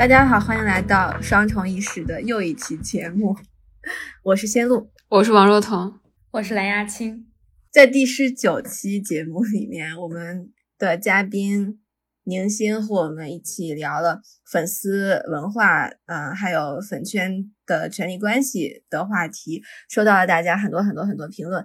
大家好，欢迎来到双重意识的又一期节目。我是仙露，我是王若彤，我是蓝亚青。在第十九期节目里面，我们的嘉宾宁星和我们一起聊了粉丝文化，嗯，还有粉圈的权力关系的话题，收到了大家很多很多很多评论。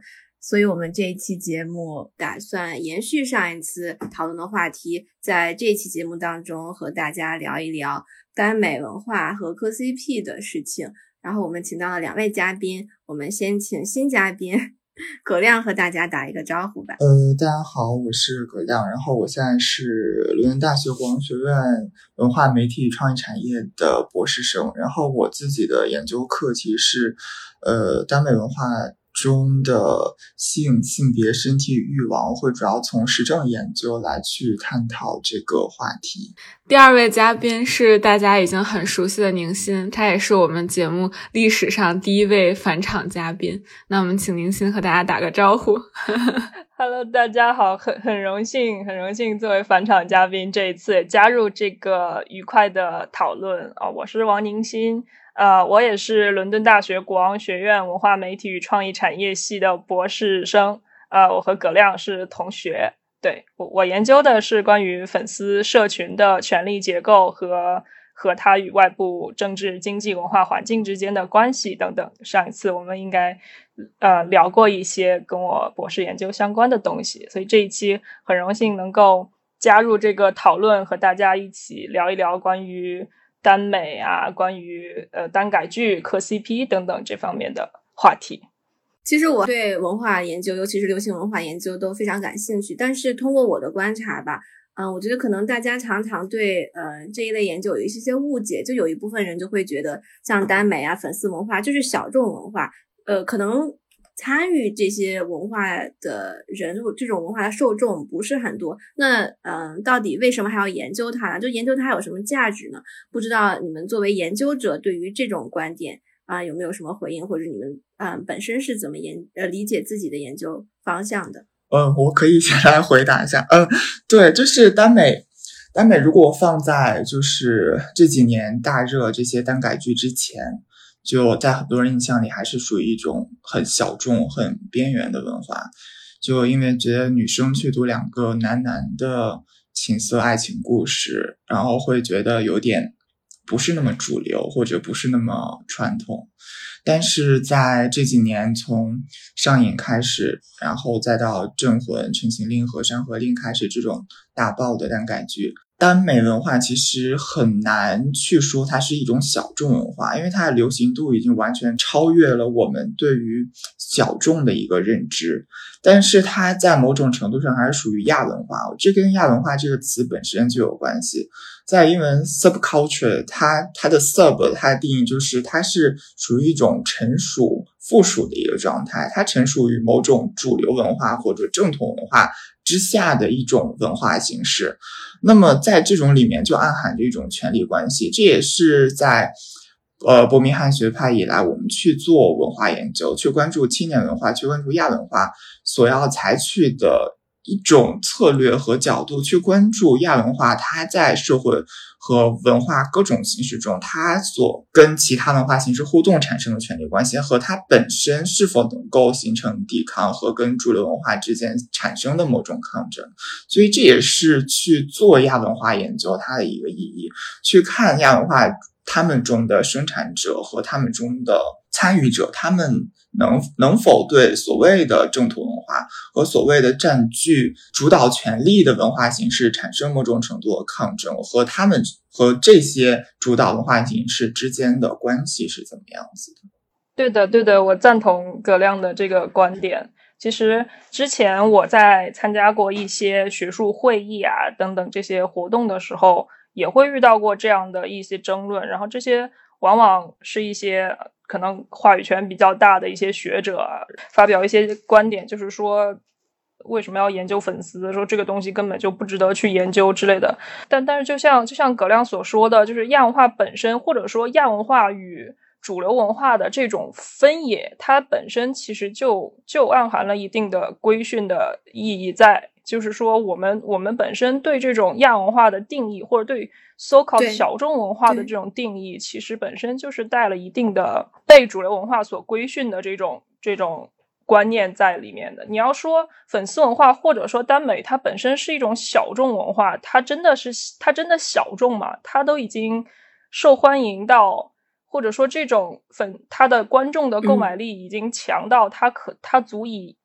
所以，我们这一期节目打算延续上一次讨论的话题，在这期节目当中和大家聊一聊耽美文化和磕 CP 的事情。然后，我们请到了两位嘉宾，我们先请新嘉宾葛亮和大家打一个招呼吧。呃，大家好，我是葛亮，然后我现在是伦敦大学国王学院文化媒体与创意产业的博士生，然后我自己的研究课题是，呃，耽美文化。中的性、性别、身体欲望，会主要从实证研究来去探讨这个话题。第二位嘉宾是大家已经很熟悉的宁心，他也是我们节目历史上第一位返场嘉宾。那我们请宁心和大家打个招呼。Hello，大家好，很很荣幸，很荣幸作为返场嘉宾，这一次加入这个愉快的讨论啊！我是王宁心。呃，我也是伦敦大学国王学院文化媒体与创意产业系的博士生。呃，我和葛亮是同学。对我，我研究的是关于粉丝社群的权力结构和和它与外部政治、经济、文化环境之间的关系等等。上一次我们应该呃聊过一些跟我博士研究相关的东西，所以这一期很荣幸能够加入这个讨论，和大家一起聊一聊关于。耽美啊，关于呃耽改剧、磕 CP 等等这方面的话题，其实我对文化研究，尤其是流行文化研究都非常感兴趣。但是通过我的观察吧，嗯，我觉得可能大家常常对呃这一类研究有一些些误解，就有一部分人就会觉得像耽美啊、粉丝文化就是小众文化，呃，可能。参与这些文化的人，这种文化的受众不是很多。那嗯，到底为什么还要研究它呢？就研究它有什么价值呢？不知道你们作为研究者对于这种观点啊有没有什么回应，或者你们嗯本身是怎么研呃理解自己的研究方向的？嗯，我可以先来回答一下。嗯，对，就是耽美，耽美如果放在就是这几年大热这些耽改剧之前。就在很多人印象里，还是属于一种很小众、很边缘的文化。就因为觉得女生去读两个男男的情色爱情故事，然后会觉得有点不是那么主流，或者不是那么传统。但是在这几年，从上瘾开始，然后再到镇魂、陈情令和山河令开始这种大爆的耽改剧。耽美文化其实很难去说它是一种小众文化，因为它的流行度已经完全超越了我们对于小众的一个认知。但是它在某种程度上还是属于亚文化，这跟亚文化这个词本身就有关系。在英文 subculture，它它的 sub 它的定义就是它是属于一种成熟附属的一个状态，它成熟于某种主流文化或者正统文化。之下的一种文化形式，那么在这种里面就暗含着一种权力关系，这也是在呃伯明翰学派以来，我们去做文化研究，去关注青年文化，去关注亚文化所要采取的。一种策略和角度去关注亚文化，它在社会和文化各种形式中，它所跟其他文化形式互动产生的权力关系，和它本身是否能够形成抵抗和跟主流文化之间产生的某种抗争。所以这也是去做亚文化研究它的一个意义，去看亚文化他们中的生产者和他们中的参与者，他们。能能否对所谓的正统文化和所谓的占据主导权力的文化形式产生某种程度的抗争，和他们和这些主导文化形式之间的关系是怎么样子的？对的，对的，我赞同葛亮的这个观点。其实之前我在参加过一些学术会议啊等等这些活动的时候，也会遇到过这样的一些争论，然后这些往往是一些。可能话语权比较大的一些学者发表一些观点，就是说为什么要研究粉丝？说这个东西根本就不值得去研究之类的。但但是就像就像葛亮所说的，就是亚文化本身，或者说亚文化与主流文化的这种分野，它本身其实就就暗含了一定的规训的意义在。就是说，我们我们本身对这种亚文化的定义，或者对 so called 小众文化的这种定义，其实本身就是带了一定的被主流文化所规训的这种这种观念在里面的。你要说粉丝文化，或者说耽美，它本身是一种小众文化，它真的是它真的小众吗？它都已经受欢迎到，或者说这种粉他的观众的购买力已经强到，他可他足以。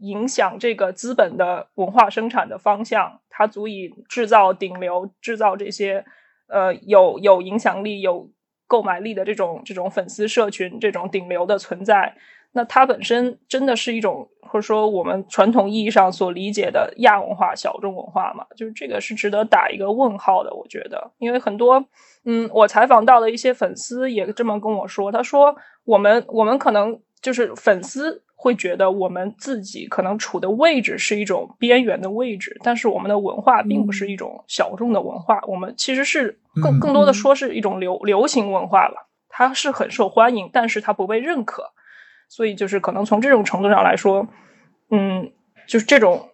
影响这个资本的文化生产的方向，他足以制造顶流，制造这些呃有有影响力、有购买力的这种这种粉丝社群，这种顶流的存在。那它本身真的是一种，或者说我们传统意义上所理解的亚文化、小众文化嘛？就是这个是值得打一个问号的。我觉得，因为很多嗯，我采访到的一些粉丝也这么跟我说，他说我们我们可能就是粉丝。会觉得我们自己可能处的位置是一种边缘的位置，但是我们的文化并不是一种小众的文化，我们其实是更更多的说是一种流流行文化了，它是很受欢迎，但是它不被认可，所以就是可能从这种程度上来说，嗯，就是这种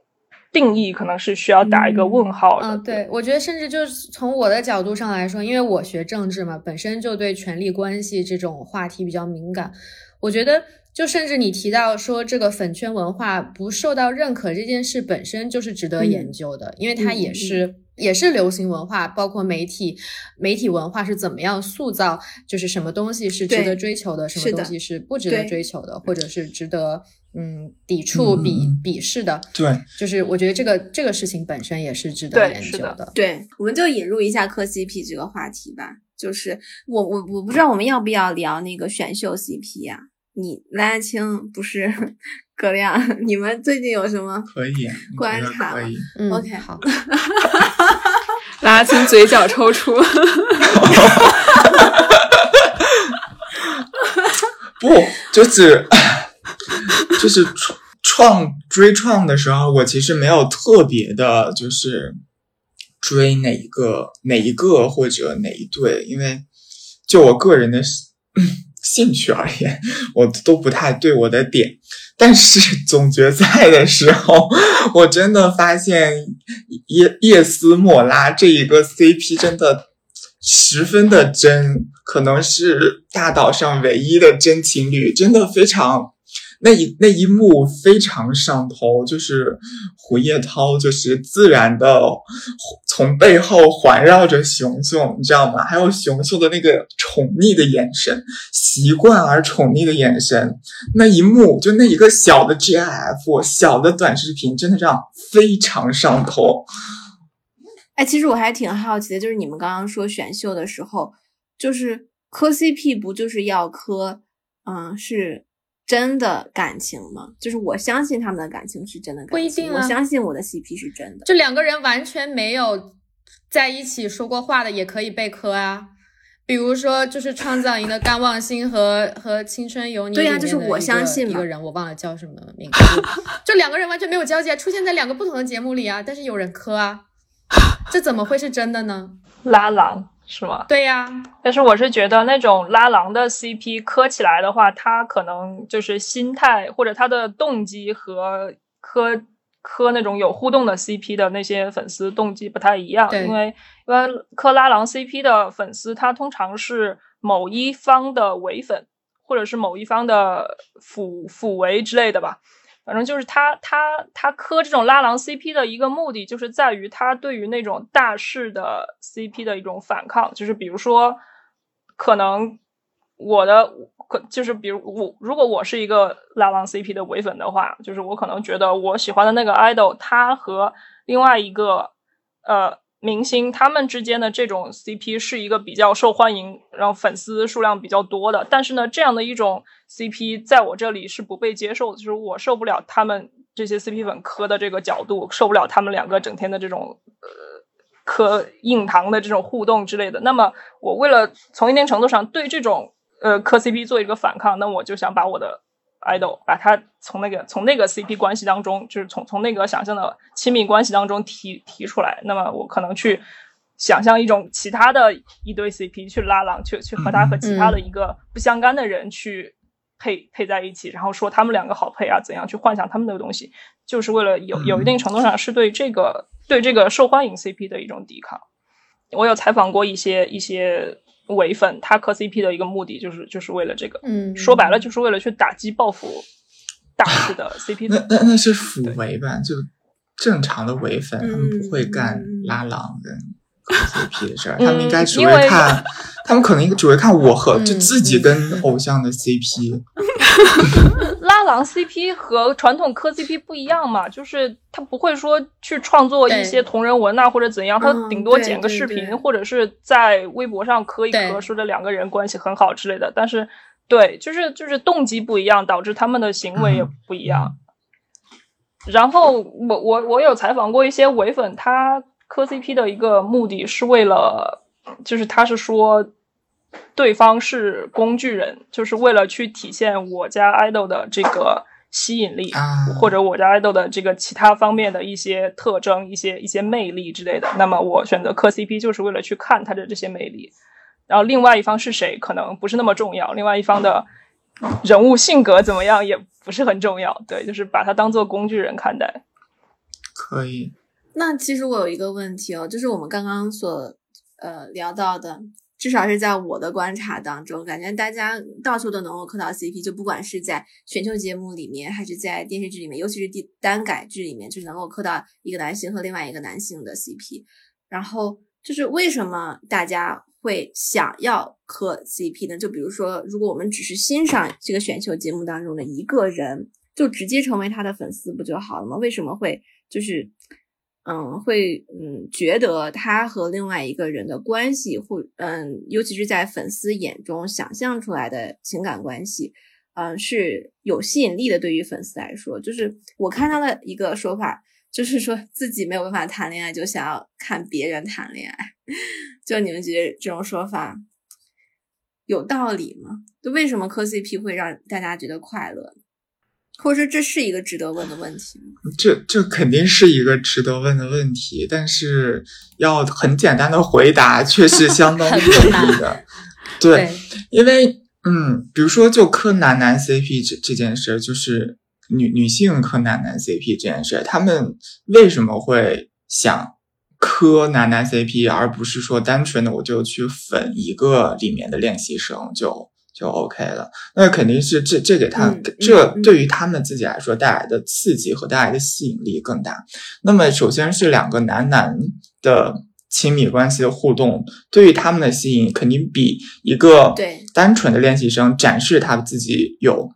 定义可能是需要打一个问号的。嗯，对，我觉得甚至就是从我的角度上来说，因为我学政治嘛，本身就对权力关系这种话题比较敏感，我觉得。就甚至你提到说这个粉圈文化不受到认可这件事本身就是值得研究的，因为它也是也是流行文化，包括媒体媒体文化是怎么样塑造，就是什么东西是值得追求的，什么东西是不值得追求的，或者是值得嗯抵触、鄙鄙视的。对，就是我觉得这个这个事情本身也是值得研究的。对，我们就引入一下磕 CP 这个话题吧。就是我我我不知道我们要不要聊那个选秀 CP 呀？你蓝青不是 葛亮，你们最近有什么可以观察？可以，OK，好。拉青嘴角抽搐。不，就是就是创创追创的时候，我其实没有特别的，就是追哪一个哪一个或者哪一对，因为就我个人的。兴趣而言，我都不太对我的点，但是总决赛的时候，我真的发现叶叶斯莫拉这一个 CP 真的十分的真，可能是大岛上唯一的真情侣，真的非常。那一那一幕非常上头，就是胡叶涛就是自然的从背后环绕着熊熊，你知道吗？还有熊熊的那个宠溺的眼神，习惯而宠溺的眼神，那一幕就那一个小的 GIF 小的短视频，真的这样非常上头。哎，其实我还挺好奇的，就是你们刚刚说选秀的时候，就是磕 CP 不就是要磕，嗯，是。真的感情吗？就是我相信他们的感情是真的，不一定啊。我相信我的 CP 是真的。就两个人完全没有在一起说过话的，也可以被磕啊。比如说，就是创造营的甘望星和和青春有你对呀，就是我相信一个人，我忘了叫什么名字。就两个人完全没有交集，出现在两个不同的节目里啊，但是有人磕啊，这怎么会是真的呢？拉郎。是吗？对呀，但是我是觉得那种拉郎的 CP 磕起来的话，他可能就是心态或者他的动机和磕磕那种有互动的 CP 的那些粉丝动机不太一样。因为一般磕拉郎 CP 的粉丝，他通常是某一方的伪粉，或者是某一方的辅辅为之类的吧。反正就是他他他磕这种拉郎 CP 的一个目的，就是在于他对于那种大势的 CP 的一种反抗。就是比如说，可能我的可就是比如我如果我是一个拉郎 CP 的伪粉的话，就是我可能觉得我喜欢的那个 idol 他和另外一个呃。明星他们之间的这种 CP 是一个比较受欢迎，然后粉丝数量比较多的。但是呢，这样的一种 CP 在我这里是不被接受的，就是我受不了他们这些 CP 粉磕的这个角度，受不了他们两个整天的这种呃磕硬糖的这种互动之类的。那么，我为了从一定程度上对这种呃磕 CP 做一个反抗，那我就想把我的。Idol 把他从那个从那个 CP 关系当中，就是从从那个想象的亲密关系当中提提出来。那么我可能去想象一种其他的一对 CP 去拉郎，去去和他和其他的一个不相干的人去配配在一起，然后说他们两个好配啊，怎样去幻想他们的东西，就是为了有有一定程度上是对这个对这个受欢迎 CP 的一种抵抗。我有采访过一些一些伪粉，他磕 CP 的一个目的就是就是为了这个，嗯，说白了就是为了去打击报复大势的 CP 那那那是腐伪吧？就正常的伪粉，他们不会干嗯拉郎跟磕 CP 的事儿，他们应该只因为会看，他们可能只会看我和嗯就自己跟偶像的 CP。拉郎 CP 和传统磕 CP 不一样嘛，就是他不会说去创作一些同人文啊或者怎样，他嗯顶多剪个视频或者是在微博上磕一磕，说这两个人关系很好之类的。但是，对，就是就是动机不一样，导致他们的行为也不一样。然后我我我有采访过一些伪粉，他磕 CP 的一个目的是为了，就是他是说对方是工具人，就是为了去体现我家 idol 的这个吸引力，啊或者我家 idol 的这个其他方面的一些特征、一些一些魅力之类的。那么我选择磕 CP 就是为了去看他的这些魅力。然后另外一方是谁可能不是那么重要，另外一方的人物性格怎么样也不是很重要。对，就是把他当做工具人看待。可以，那其实我有一个问题哦，就是我们刚刚所呃聊到的，至少是在我的观察当中，感觉大家到处都能够磕到 CP，就不管是在选秀节目里面，还是在电视剧里面，尤其是第单改剧里面，就是能够磕到一个男性和另外一个男性的 CP。然后就是为什么大家会想要磕 CP 呢？就比如说，如果我们只是欣赏这个选秀节目当中的一个人，就直接成为他的粉丝不就好了吗？为什么会就是嗯会嗯觉得他和另外一个人的关系，或嗯尤其是在粉丝眼中想象出来的情感关系，嗯是有吸引力的？对于粉丝来说，就是我看到的一个说法。就是说自己没有办法谈恋爱，就想要看别人谈恋爱。就你们觉得这种说法有道理吗？就为什么磕 CP 会让大家觉得快乐？或者说这是一个值得问的问题吗？这这肯定是一个值得问的问题，但是要很简单的回答，却是相当不容易的。对，因为嗯，比如说就磕男男 CP 这这件事，就是女女性磕男男 CP 这件事，他们为什么会想磕男男 CP，而不是说单纯的我就去粉一个里面的练习生就就 OK 了？那肯定是这这给他、这嗯对于他们自己来说带来的刺激和带来的吸引力更大。那么首先是两个男男的。亲密关系的互动对于他们的吸引，肯定比一个对单纯的练习生展示他自己有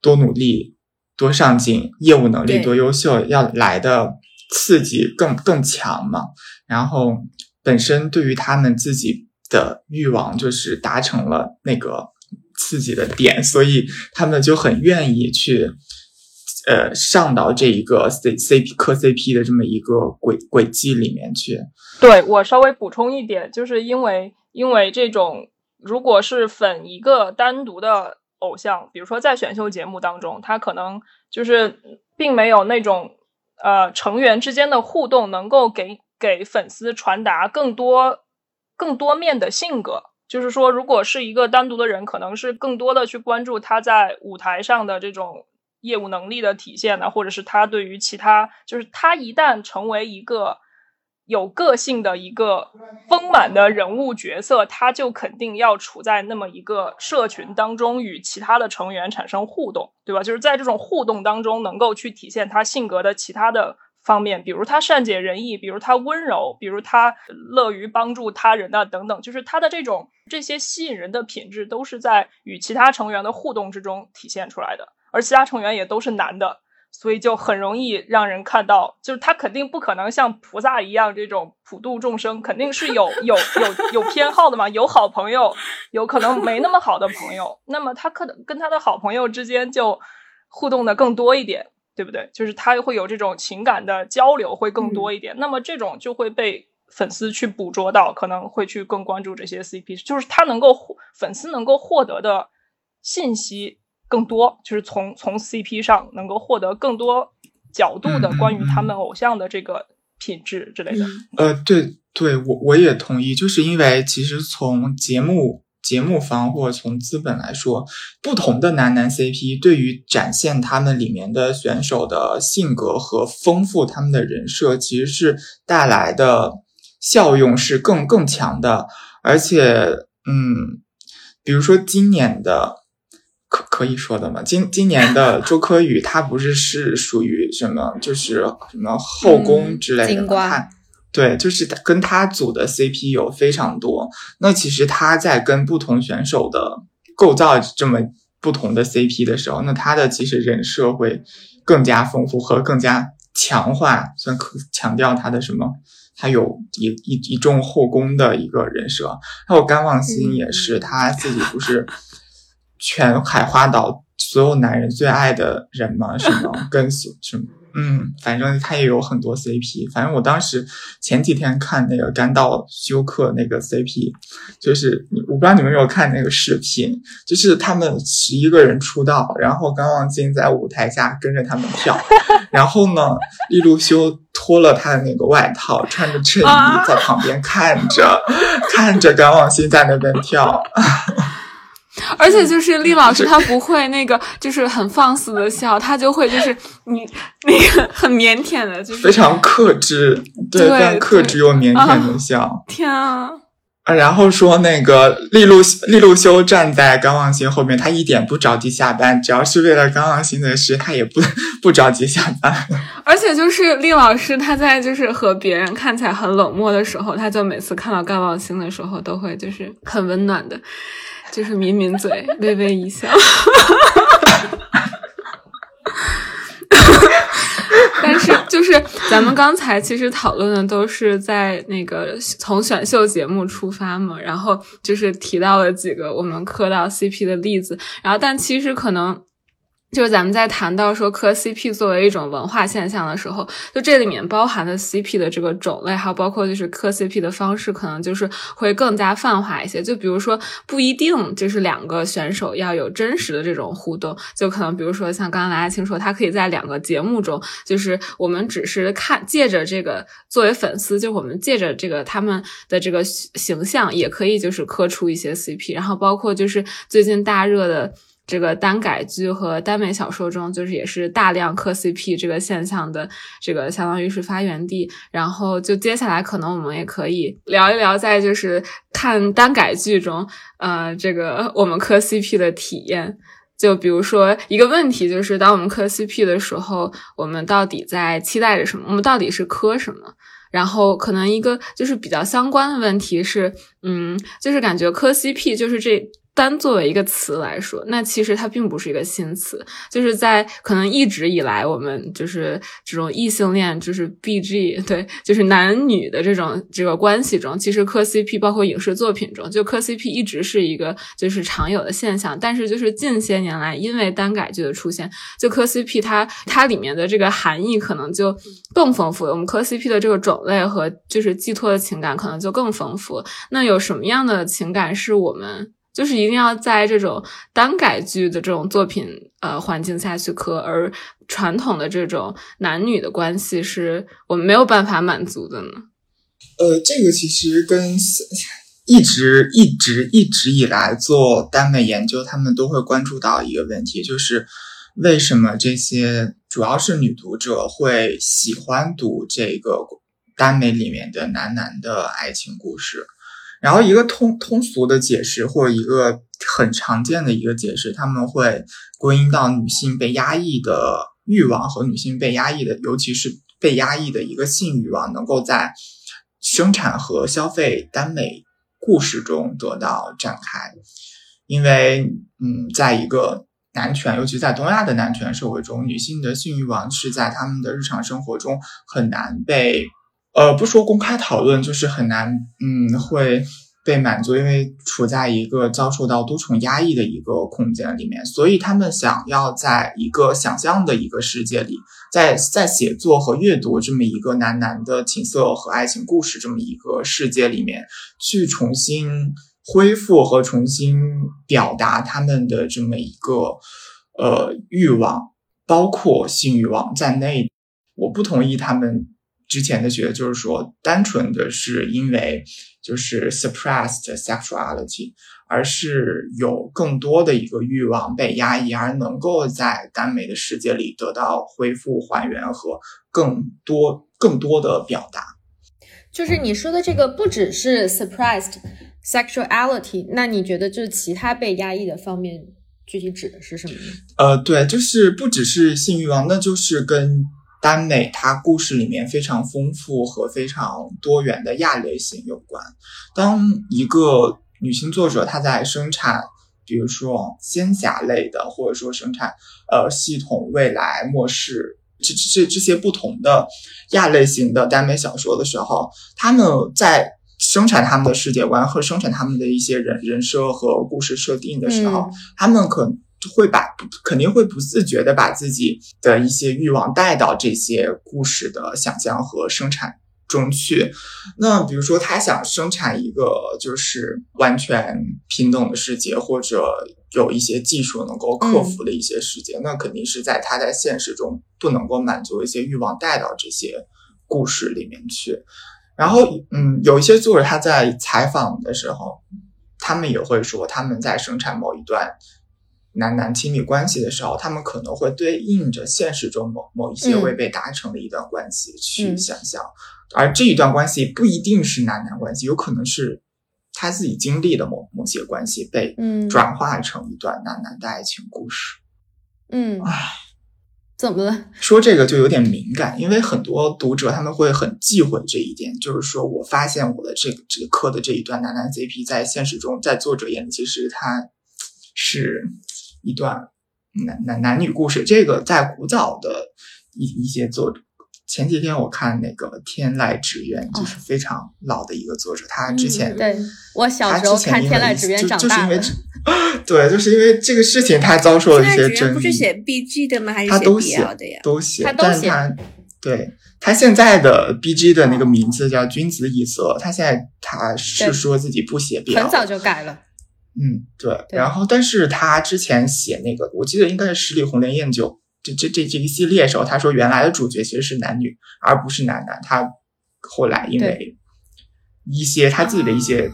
多努力、多上进、业务能力多优秀要来的刺激更更强嘛。然后本身对于他们自己的欲望就是达成了那个刺激的点，所以他们就很愿意去。呃，上到这一个 C C P 磕 C P 的这么一个轨轨迹里面去，对我稍微补充一点，就是因为因为这种如果是粉一个单独的偶像，比如说在选秀节目当中，他可能就是并没有那种呃成员之间的互动，能够给给粉丝传达更多更多面的性格。就是说，如果是一个单独的人，可能是更多的去关注他在舞台上的这种业务能力的体现呢，或者是他对于其他，就是他一旦成为一个有个性的一个丰满的人物角色，他就肯定要处在那么一个社群当中，与其他的成员产生互动，对吧？就是在这种互动当中，能够去体现他性格的其他的方面，比如他善解人意，比如他温柔，比如他乐于帮助他人啊，等等，就是他的这种这些吸引人的品质，都是在与其他成员的互动之中体现出来的。而其他成员也都是男的，所以就很容易让人看到，就是他肯定不可能像菩萨一样这种普度众生，肯定是有有有有偏好的嘛，有好朋友，有可能没那么好的朋友，那么他可能跟他的好朋友之间就互动的更多一点，对不对？就是他会有这种情感的交流会更多一点，那么这种就会被粉丝去捕捉到，可能会去更关注这些 CP，就是他能够粉丝能够获得的信息。更多就是从从 CP 上能够获得更多角度的关于他们偶像的这个品质之类的。呃，对，对我我也同意，就是因为其实从节目节目方或者从资本来说，不同的男男 CP 对于展现他们里面的选手的性格和丰富他们的人设，其实是带来的效用是更更强的。而且，嗯，比如说今年的可可以说的吗？今今年的周柯宇，他不是是属于什么，就是什么后宫之类的吗？金瓜他对，就是跟他组的 CP 有非常多。那其实他在跟不同选手的构造这么不同的 CP 的时候，那他的其实人设会更加丰富和更加强化，算可强调他的什么？他有一一一众后宫的一个人设。还有甘望星也是，他自己不是全海花岛所有男人最爱的人吗？什么跟什么？嗯，反正他也有很多 CP。反正我当时前几天看那个甘道休克那个 CP，就是你我不知道你们有没有看那个视频，就是他们十一个人出道，然后甘望星在舞台下跟着他们跳，然后呢，利路修脱了他的那个外套，穿着衬衣在旁边看着，看着甘望星在那边跳。而且就是厉老师，他不会那个，就是很放肆的笑，他就会就是你那个很腼腆的，就是非常克制，对，对非常克制又腼腆的笑。天啊！啊，然后说那个利路利路修站在甘望星后面，他一点不着急下班，只要是为了甘望星的事，他也不不着急下班。而且就是厉老师，他在就是和别人看起来很冷漠的时候，他就每次看到甘望星的时候，都会就是很温暖的，就是抿抿嘴，微微一笑。但是就是咱们刚才其实讨论的都是在那个从选秀节目出发嘛，然后就是提到了几个我们磕到 CP 的例子，然后但其实可能。就是咱们在谈到说磕 CP 作为一种文化现象的时候，就这里面包含的 CP 的这个种类，还有包括就是磕 CP 的方式，可能就是会更加泛化一些。就比如说，不一定就是两个选手要有真实的这种互动，就可能比如说像刚刚来阿青说，他可以在两个节目中，就是我们只是看借着这个作为粉丝，就我们借着这个他们的这个形象，也可以就是磕出一些 CP，然后包括就是最近大热的。这个耽改剧和耽美小说中，就是也是大量磕 CP 这个现象的这个相当于是发源地。然后就接下来可能我们也可以聊一聊，在就是看耽改剧中，呃，这个我们磕 CP 的体验。就比如说一个问题，就是当我们磕 CP 的时候，我们到底在期待着什么？我们到底是磕什么？然后可能一个就是比较相关的问题是，嗯，就是感觉磕 CP 就是这。单作为一个词来说，那其实它并不是一个新词，就是在可能一直以来，我们就是这种异性恋，就是 B G 对，就是男女的这种这个关系中，其实磕 CP 包括影视作品中，就磕 CP 一直是一个就是常有的现象。但是就是近些年来，因为耽改剧的出现，就磕 CP 它它里面的这个含义可能就更丰富了。我们磕 CP 的这个种类和就是寄托的情感可能就更丰富。那有什么样的情感是我们？就是一定要在这种耽改剧的这种作品呃环境下去磕，而传统的这种男女的关系是我们没有办法满足的呢。呃，这个其实跟一直一直一直以来做耽美研究，他们都会关注到一个问题，就是为什么这些主要是女读者会喜欢读这个耽美里面的男男的爱情故事。然后一个通通俗的解释，或者一个很常见的一个解释，他们会归因到女性被压抑的欲望和女性被压抑的，尤其是被压抑的一个性欲望，能够在生产和消费耽美故事中得到展开。因为，嗯，在一个男权，尤其在东亚的男权社会中，女性的性欲望是在他们的日常生活中很难被。呃，不说公开讨论，就是很难，嗯，会被满足，因为处在一个遭受到多重压抑的一个空间里面，所以他们想要在一个想象的一个世界里，在在写作和阅读这么一个男男的情色和爱情故事这么一个世界里面，去重新恢复和重新表达他们的这么一个呃欲望，包括性欲望在内。我不同意他们。之前的觉得就是说，单纯的是因为就是 suppressed sexuality，而是有更多的一个欲望被压抑，而能够在耽美的世界里得到恢复、还原和更多更多的表达。就是你说的这个，不只是 suppressed sexuality，那你觉得就是其他被压抑的方面，具体指的是什么呢？呃，对，就是不只是性欲望，那就是跟。耽美它故事里面非常丰富和非常多元的亚类型有关。当一个女性作者她在生产，比如说仙侠类的，或者说生产呃系统未来末世这这这些不同的亚类型的耽美小说的时候，他们在生产他们的世界观和生产他们的一些人人设和故事设定的时候，他们可。会把肯定会不自觉的把自己的一些欲望带到这些故事的想象和生产中去。那比如说，他想生产一个就是完全平等的世界，或者有一些技术能够克服的一些世界，那肯定是在他在现实中不能够满足一些欲望带到这些故事里面去。然后，嗯，有一些作者他在采访的时候，他们也会说他们在生产某一段。男男亲密关系的时候，他们可能会对应着现实中某某一些未被达成的一段关系去想象，而这一段关系不一定是男男关系，有可能是他自己经历的某某些关系被转化成一段男男的爱情故事。嗯，唉，怎么了？说这个就有点敏感，因为很多读者他们会很忌讳这一点，就是说我发现我的这个这个课的这一段男男 CP 在现实中，在作者眼里其实他是。一段男男男女故事，这个在古早的一一些作者，前几天我看那个天籁之渊，就是非常老的一个作者，他之前对我小时候看天籁之渊长大的，对，就是因为这个事情，他遭受了一些争议。不是写 B G 的吗？还是他都写的呀？都写，但是他对他现在的 B G 的那个名字叫君子以色，他现在他是说自己不写很早就改了。嗯，对，然后但是他之前写那个，我记得应该是《十里红莲宴酒》这这这这一系列时候，他说原来的主角其实是男女，而不是男男。他后来因为一些他自己的一些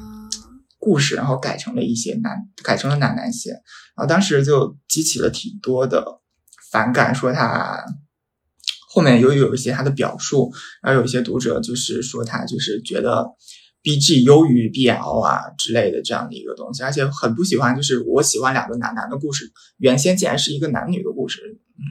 故事，然后改成了一些男，改成了男男写，然后当时就激起了挺多的反感，说他后面又有一些他的表述，然后有一些读者就是说他就是觉得。B G 优于 B L 啊之类的这样的一个东西，而且很不喜欢，就是我喜欢两个男男的故事，原先竟然是一个男女的故事。嗯，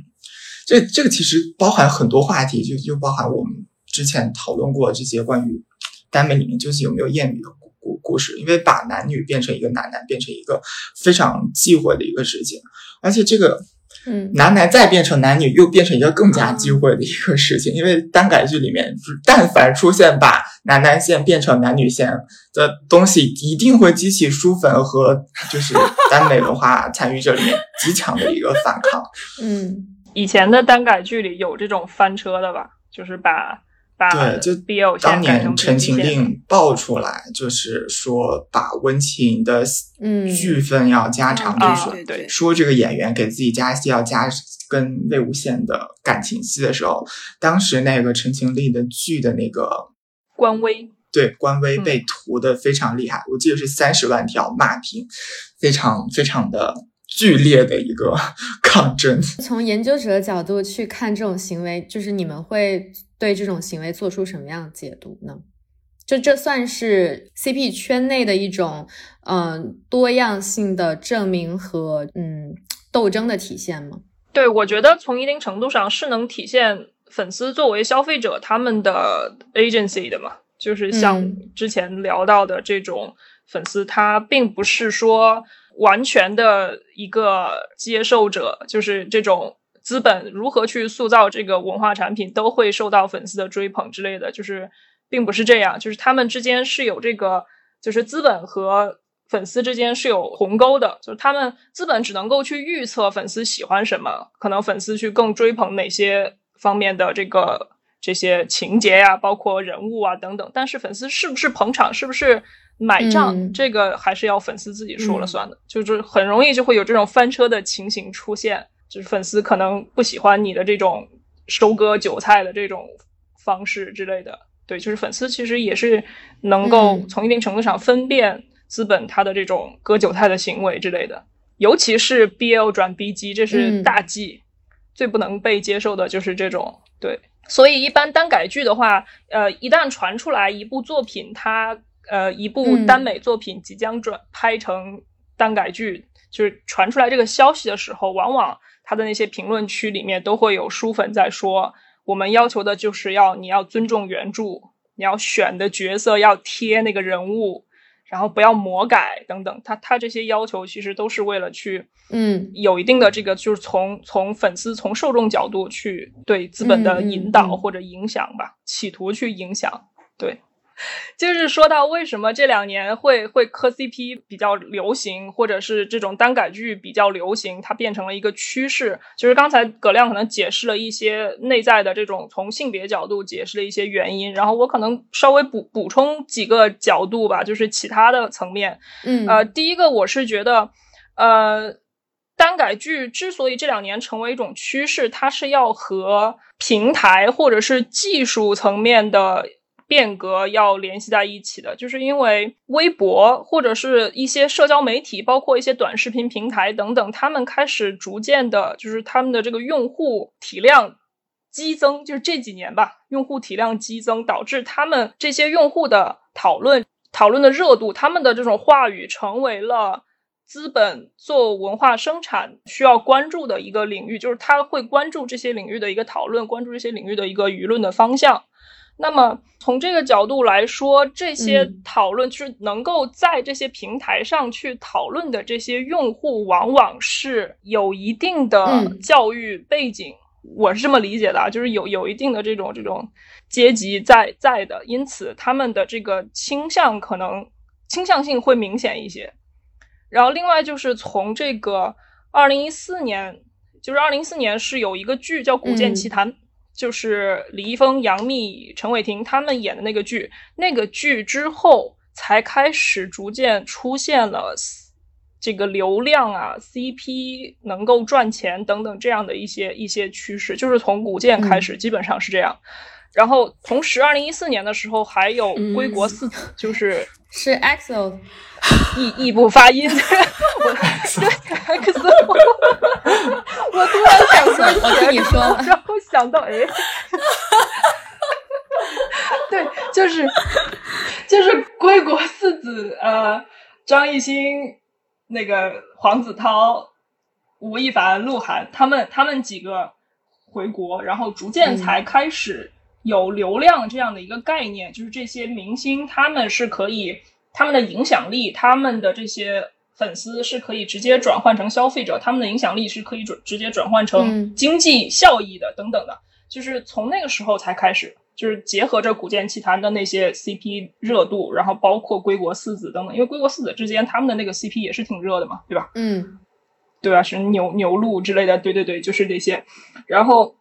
这这个其实包含很多话题，就就包含我们之前讨论过这些关于耽美里面究竟有没有艳女的故故故事，因为把男女变成一个男男，变成一个非常忌讳的一个事情，而且这个。嗯，男男再变成男女，又变成一个更加忌讳的一个事情。因为耽改剧里面，但凡出现把男男线变成男女线的东西，一定会激起书粉和就是耽美文化参与者里面极强的一个反抗。嗯，以前的耽改剧里有这种翻车的吧？就是把。对，就当年《陈情令》爆出来，就是说把温情的剧份要加长，就是说这个演员给自己加戏要加跟魏无羡的感情戏的时候，当时那个《陈情令》的剧的那个官微，对官微被涂的非常厉害，我记得是三十万条骂评，非常非常的剧烈的一个 抗争。从研究者的角度去看这种行为，就是你们会。对这种行为做出什么样的解读呢？就这算是 CP 圈内的一种嗯多样性的证明和嗯斗争的体现吗？对，我觉得从一定程度上是能体现粉丝作为消费者他们的 agency 的嘛。就是像之前聊到的这种粉丝，他并不是说完全的一个接受者，就是这种。资本如何去塑造这个文化产品，都会受到粉丝的追捧之类的，就是并不是这样，就是他们之间是有这个，就是资本和粉丝之间是有鸿沟的，就是他们资本只能够去预测粉丝喜欢什么，可能粉丝去更追捧哪些方面的这个这些情节呀，包括人物啊等等，但是粉丝是不是捧场，是不是买账，这个还是要粉丝自己说了算的，就是很容易就会有这种翻车的情形出现。就是粉丝可能不喜欢你的这种收割韭菜的这种方式之类的。对，就是粉丝其实也是能够从一定程度上分辨资本它的这种割韭菜的行为之类的，尤其是 BL 转 BG，这是大忌，最不能被接受的就是这种。对，所以一般单改剧的话，呃，一旦传出来一部作品，它呃一部耽美作品即将转拍成耽改剧，就是传出来这个消息的时候，往往他的那些评论区里面都会有书粉在说。我们要求的就是要你要尊重原著，你要选的角色要贴那个人物，然后不要魔改等等。他他这些要求其实都是为了去，嗯，有一定的这个就是从从粉丝从受众角度去对资本的引导或者影响吧，企图去影响，对。就是说到为什么这两年会会磕 CP 比较流行，或者是这种单改剧比较流行，它变成了一个趋势。就是刚才葛亮可能解释了一些内在的这种从性别角度解释了一些原因，然后我可能稍微补补充几个角度吧，就是其他的层面。嗯，呃，第一个我是觉得，呃，单改剧之所以这两年成为一种趋势，它是要和平台或者是技术层面的。变革要联系在一起的，就是因为微博或者是一些社交媒体，包括一些短视频平台等等，他们开始逐渐的，就是他们的这个用户体量激增，就是这几年吧，用户体量激增，导致他们这些用户的讨论讨论的热度，他们的这种话语成为了资本做文化生产需要关注的一个领域，就是他会关注这些领域的一个讨论，关注这些领域的一个舆论的方向。那么从这个角度来说，这些讨论就是能够在这些平台上去讨论的这些用户，往往是有一定的教育背景，我是这么理解的啊，就是有有一定的这种这种阶级在在的，因此他们的这个倾向可能倾向性会明显一些。然后另外就是从这个二零一四年，就是二零一四年是有一个剧叫《古剑奇谭》。就是李易峰、杨幂、陈伟霆他们演的那个剧，那个剧之后才开始逐渐出现了这个流量啊、CP 能够赚钱等等这样的一些一些趋势，就是从古剑开始，基本上是这样。然后同时，二零一四年的时候还有归国四子，就是是 EXO。异异步发音，我对 X，我我突然想起来，我跟你说，然后想到哎，对，就是就是归国四子，呃，张艺兴、那个黄子韬、吴亦凡、鹿晗，他们他们几个回国，然后逐渐才开始有流量这样的一个概念，就是这些明星他们是可以。他们的影响力，他们的这些粉丝是可以直接转换成消费者，他们的影响力是可以转直接转换成经济效益的，等等的。就是从那个时候才开始，就是结合着《古剑奇谭》的那些 CP 热度，然后包括《归国四子》等等，因为《归国四子》之间他们的那个 CP 也是挺热的嘛，对吧？嗯，对吧？是牛牛鹿之类的，对对对，就是这些，然后。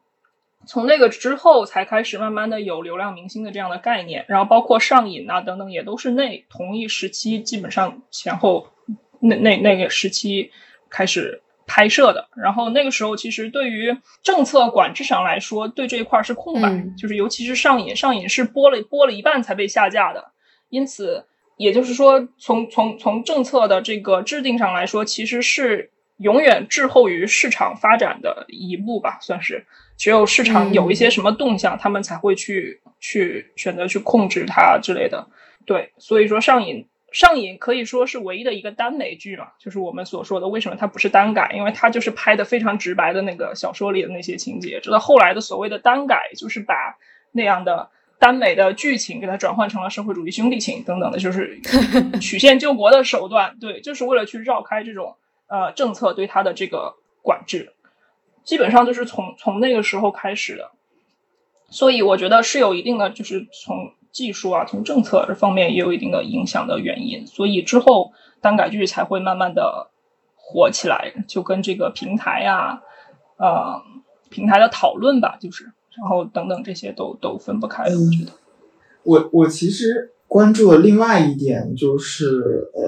从那个之后，才开始慢慢的有流量明星的这样的概念，然后包括上瘾啊等等，也都是那同一时期，基本上前后那那那个时期开始拍摄的。然后那个时候，其实对于政策管制上来说，对这一块是空白，就是尤其是上瘾，上瘾是播了播了一半才被下架的。因此，也就是说，从从从政策的这个制定上来说，其实是永远滞后于市场发展的一步吧，算是。只有市场有一些什么动向，他们才会去去选择去控制它之类的。对，所以说上瘾上瘾可以说是唯一的一个耽美剧嘛，就是我们所说的为什么它不是耽改，因为它就是拍的非常直白的那个小说里的那些情节。直到后来的所谓的耽改，就是把那样的耽美的剧情给它转换成了社会主义兄弟情等等的，就是 曲线救国的手段。对，就是为了去绕开这种呃政策对它的这个管制。基本上就是从从那个时候开始的，所以我觉得是有一定的，就是从技术啊，从政策这方面也有一定的影响的原因，所以之后单改剧才会慢慢的火起来，就跟这个平台呀，呃，平台的讨论吧，就是，然后等等这些都都分不开的。我觉得，我我其实关注的另外一点就是，呃，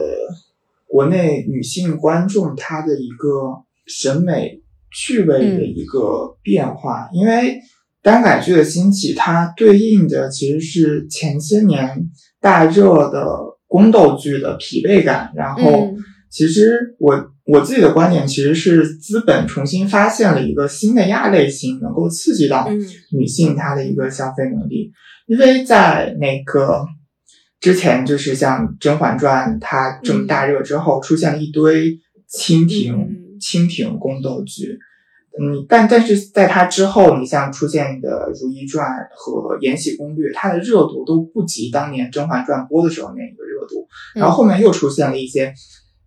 国内女性观众她的一个审美。趣味的一个变化，因为耽改剧的兴起，它对应的其实是前些年大热的宫斗剧的疲惫感。然后，嗯。其实我我自己的观点其实是资本重新发现了一个新的亚类型，能够刺激到嗯。女性她的一个消费能力。因为在那个之前，就是像《甄嬛传》它这么大热之后，出现了一堆清廷、嗯清廷宫斗剧。嗯，但但是在它之后，你像出现的《如懿传》和《延禧攻略》，它的热度都不及当年《甄嬛传》播的时候那个热度。然后后面又出现了一些，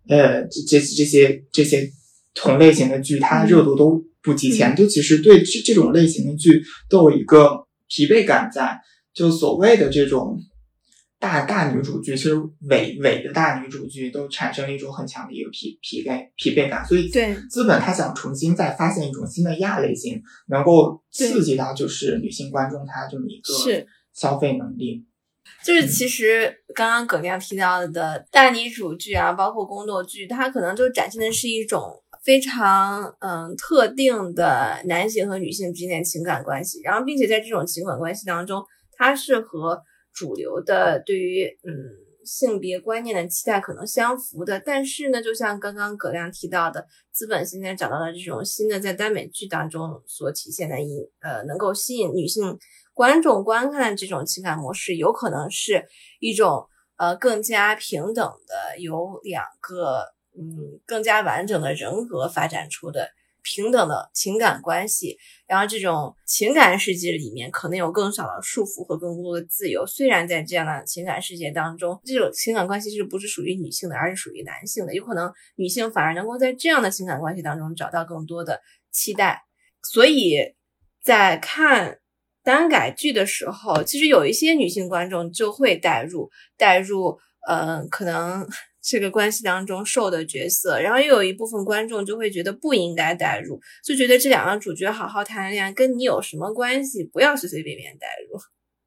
呃，这这这些这些同类型的剧，它的热度都不及前。就其实对这这种类型的剧都有一个疲惫感在，就所谓的这种大大女主剧，其实伪伪的大女主剧都产生了一种很强的一个疲疲惫疲惫感。所以对资本它想重新再发现一种新的亚类型，能够刺激到就是女性观众她这么一个是消费能力。就是其实刚刚葛亮提到的大女主剧啊，包括宫斗剧，它可能就展现的是一种非常嗯特定的男性和女性之间的情感关系，然后并且在这种情感关系当中，它是和主流的对于嗯性别观念的期待可能相符的，但是呢，就像刚刚葛亮提到的，资本现在找到了这种新的在耽美剧当中所体现的引呃能够吸引女性观众观看的这种情感模式，有可能是一种呃更加平等的，由两个嗯更加完整的人格发展出的平等的情感关系。然后这种情感世界里面可能有更少的束缚和更多的自由。虽然在这样的情感世界当中，这种情感关系是不是属于女性的，而是属于男性的？有可能女性反而能够在这样的情感关系当中找到更多的期待。所以在看耽改剧的时候，其实有一些女性观众就会带入带入，呃，可能这个关系当中受的角色，然后又有一部分观众就会觉得不应该带入，就觉得这两个主角好好谈恋爱跟你有什么关系？不要随随便便带入。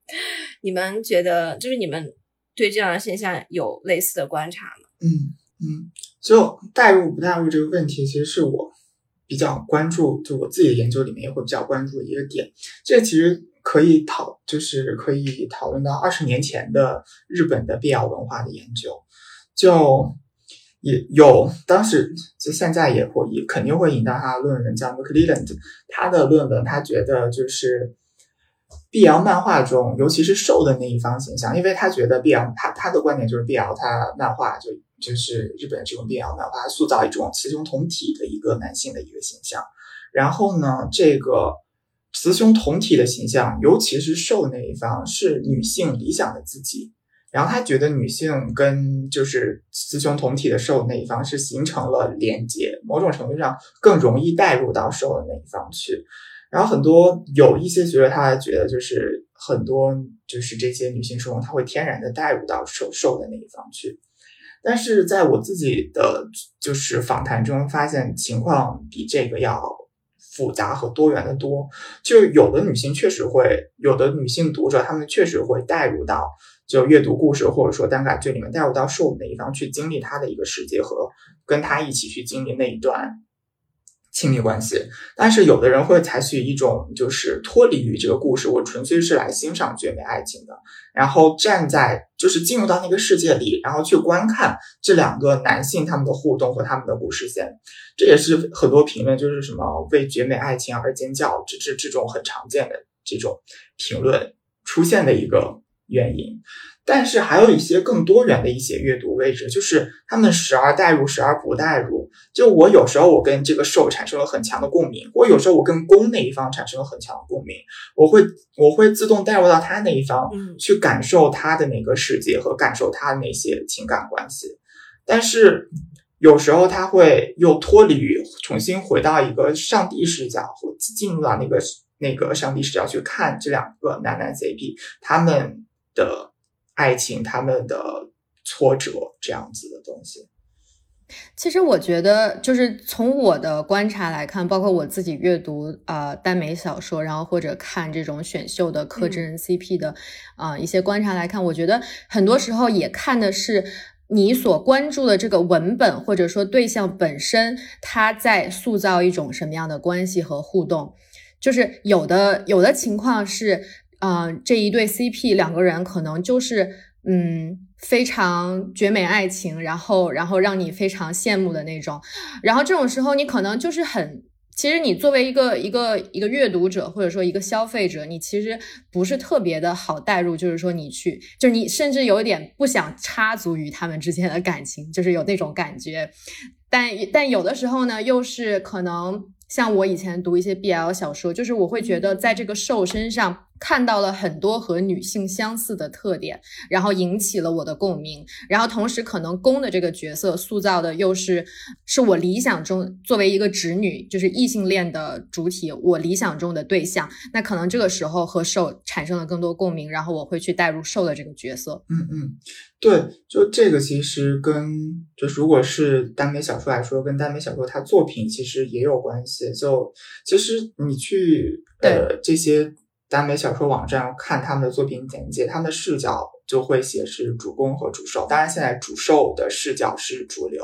你们觉得，就是你们对这样的现象有类似的观察吗？嗯嗯，就代入不代入这个问题，其实是我比较关注，就我自己的研究里面也会比较关注的一个点。这其实可以讨，就是可以讨论到二十年前的日本的 BL 文化的研究，就也有当时就现在也会也肯定会引到他的论文，叫 McLeland，他的论文他觉得就是。BL 漫画中，尤其是瘦的那一方形象，因为他觉得 BL，他他的观点就是 BL，他漫画就就是日本这种 BL 漫画塑造一种雌雄同体的一个男性的一个形象。然后呢，这个雌雄同体的形象，尤其是瘦的那一方是女性理想的自己。然后他觉得女性跟就是雌雄同体的受那一方是形成了连接，某种程度上更容易带入到受的那一方去。然后很多有一些学者，他还觉得就是很多就是这些女性受众，她会天然的带入到受受的那一方去。但是在我自己的就是访谈中发现，情况比这个要复杂和多元的多。就有的女性确实会，有的女性读者，她们确实会带入到就阅读故事或者说单改剧里面带入到受的一方去经历她的一个世界和跟她一起去经历那一段。亲密关系，但是有的人会采取一种就是脱离于这个故事，我纯粹是来欣赏绝美爱情的，然后站在就是进入到那个世界里，然后去观看这两个男性他们的互动和他们的故事线。这也是很多评论就是什么为绝美爱情而尖叫，这这这种很常见的这种评论出现的一个原因。但是还有一些更多元的一些阅读位置，就是他们时而代入，时而不代入。就我有时候我跟这个受产生了很强的共鸣，或有时候我跟攻那一方产生了很强的共鸣，我会我会自动带入到他那一方，嗯去感受他的那个世界和感受他的那些情感关系。但是有时候他会又脱离于，重新回到一个上帝视角，或进入到那个那个上帝视角去看这两个男男 CP 他们的。爱情，他们的挫折，这样子的东西。其实我觉得，就是从我的观察来看，包括我自己阅读啊、呃、耽美小说，然后或者看这种选秀的磕真人 CP 的啊、呃、一些观察来看，我觉得很多时候也看的是你所关注的这个文本，或者说对象本身，它在塑造一种什么样的关系和互动。就是有的有的情况是，嗯，这一对 CP 两个人可能就是嗯非常绝美爱情，然后然后让你非常羡慕的那种，然后这种时候你可能就是很。其实你作为一个一个一个阅读者，或者说一个消费者，你其实不是特别的好带入，就是说你去，就是你甚至有点不想插足于他们之间的感情，就是有那种感觉。但但有的时候呢，又是可能像我以前读一些 BL 小说，就是我会觉得在这个受身上。看到了很多和女性相似的特点，然后引起了我的共鸣。然后同时，可能攻的这个角色塑造的又是是我理想中作为一个直女，就是异性恋的主体，我理想中的对象。那可能这个时候和受产生了更多共鸣，然后我会去带入受的这个角色。嗯嗯，对，就这个其实跟就是如果是耽美小说来说，跟耽美小说它作品其实也有关系。就其实你去呃这些。耽美小说网站看他们的作品简介，他们的视角就会写是主攻和主受。当然，现在主受的视角是主流，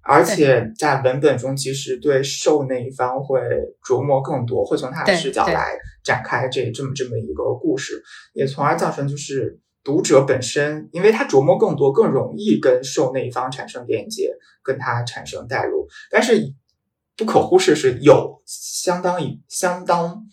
而且在文本中，其实对受那一方会琢磨更多，会从他的视角来展开这这么这么一个故事，也从而造成就是读者本身，因为他琢磨更多，更容易跟受那一方产生连接，跟他产生代入。但是不可忽视是有相当于相当。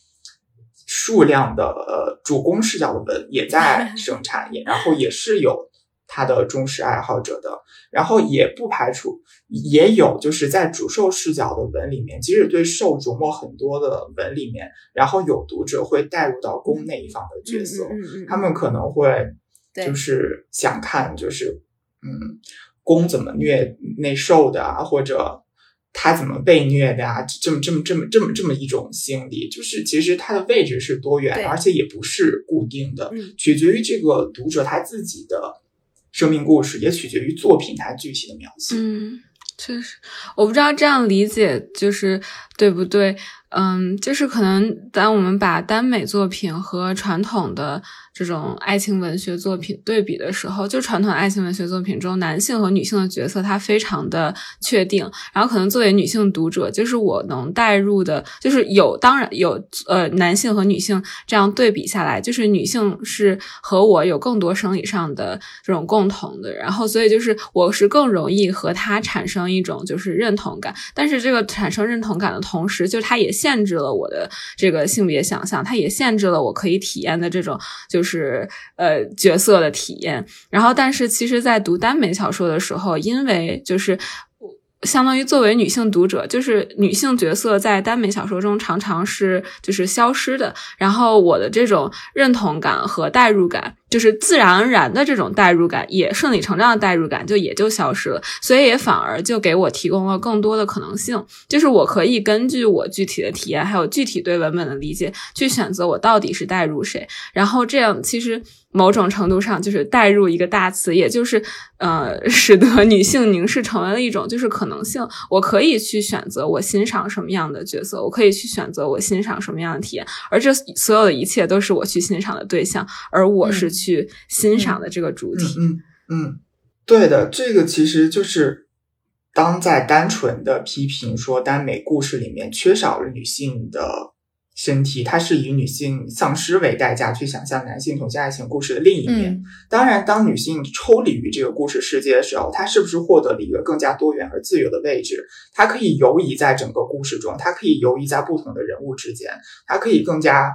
数量的呃主攻视角的文也在生产，也 然后也是有他的忠实爱好者的，然后也不排除也有就是在主受视角的文里面，即使对受琢磨很多的文里面，然后有读者会带入到攻那一方的角色，他们可能会就是想看就是嗯攻怎么虐内受的啊，或者。他怎么被虐的啊？这么这么这么这么这么一种心理，就是其实他的位置是多元，而且也不是固定的，取决于这个读者他自己的生命故事，也取决于作品它具体的描写。嗯，确实，我不知道这样理解就是对不对。嗯，就是可能当我们把耽美作品和传统的这种爱情文学作品对比的时候，就传统爱情文学作品中男性和女性的角色，它非常的确定。然后可能作为女性读者，就是我能带入的，就是有当然有呃男性和女性这样对比下来，就是女性是和我有更多生理上的这种共同的，然后所以就是我是更容易和他产生一种就是认同感。但是这个产生认同感的同时，就他也。限制了我的这个性别想象，它也限制了我可以体验的这种就就是呃角色的体验。然后，但是其实，在读耽美小说的时候，因为就是。相当于作为女性读者，就是女性角色在耽美小说中常常是就是消失的，然后我的这种认同感和代入感，就是自然而然的这种代入感，也顺理成章的代入感就也就消失了，所以也反而就给我提供了更多的可能性，就是我可以根据我具体的体验，还有具体对文本的理解，去选择我到底是代入谁，然后这样其实。某种程度上，就是带入一个大词，也就是，呃，使得女性凝视成为了一种就是可能性。我可以去选择我欣赏什么样的角色，我可以去选择我欣赏什么样的体验，而这所有的一切都是我去欣赏的对象，而我是去欣赏的这个主体。嗯嗯，对的，这个其实就是当在单纯的批评说耽美故事里面缺少了女性的。身体，它是以女性丧失为代价去想象男性同性爱情故事的另一面。当然，当女性抽离于这个故事世界的时候，她是不是获得了一个更加多元而自由的位置？她可以游移在整个故事中，她可以游移在不同的人物之间，她可以更加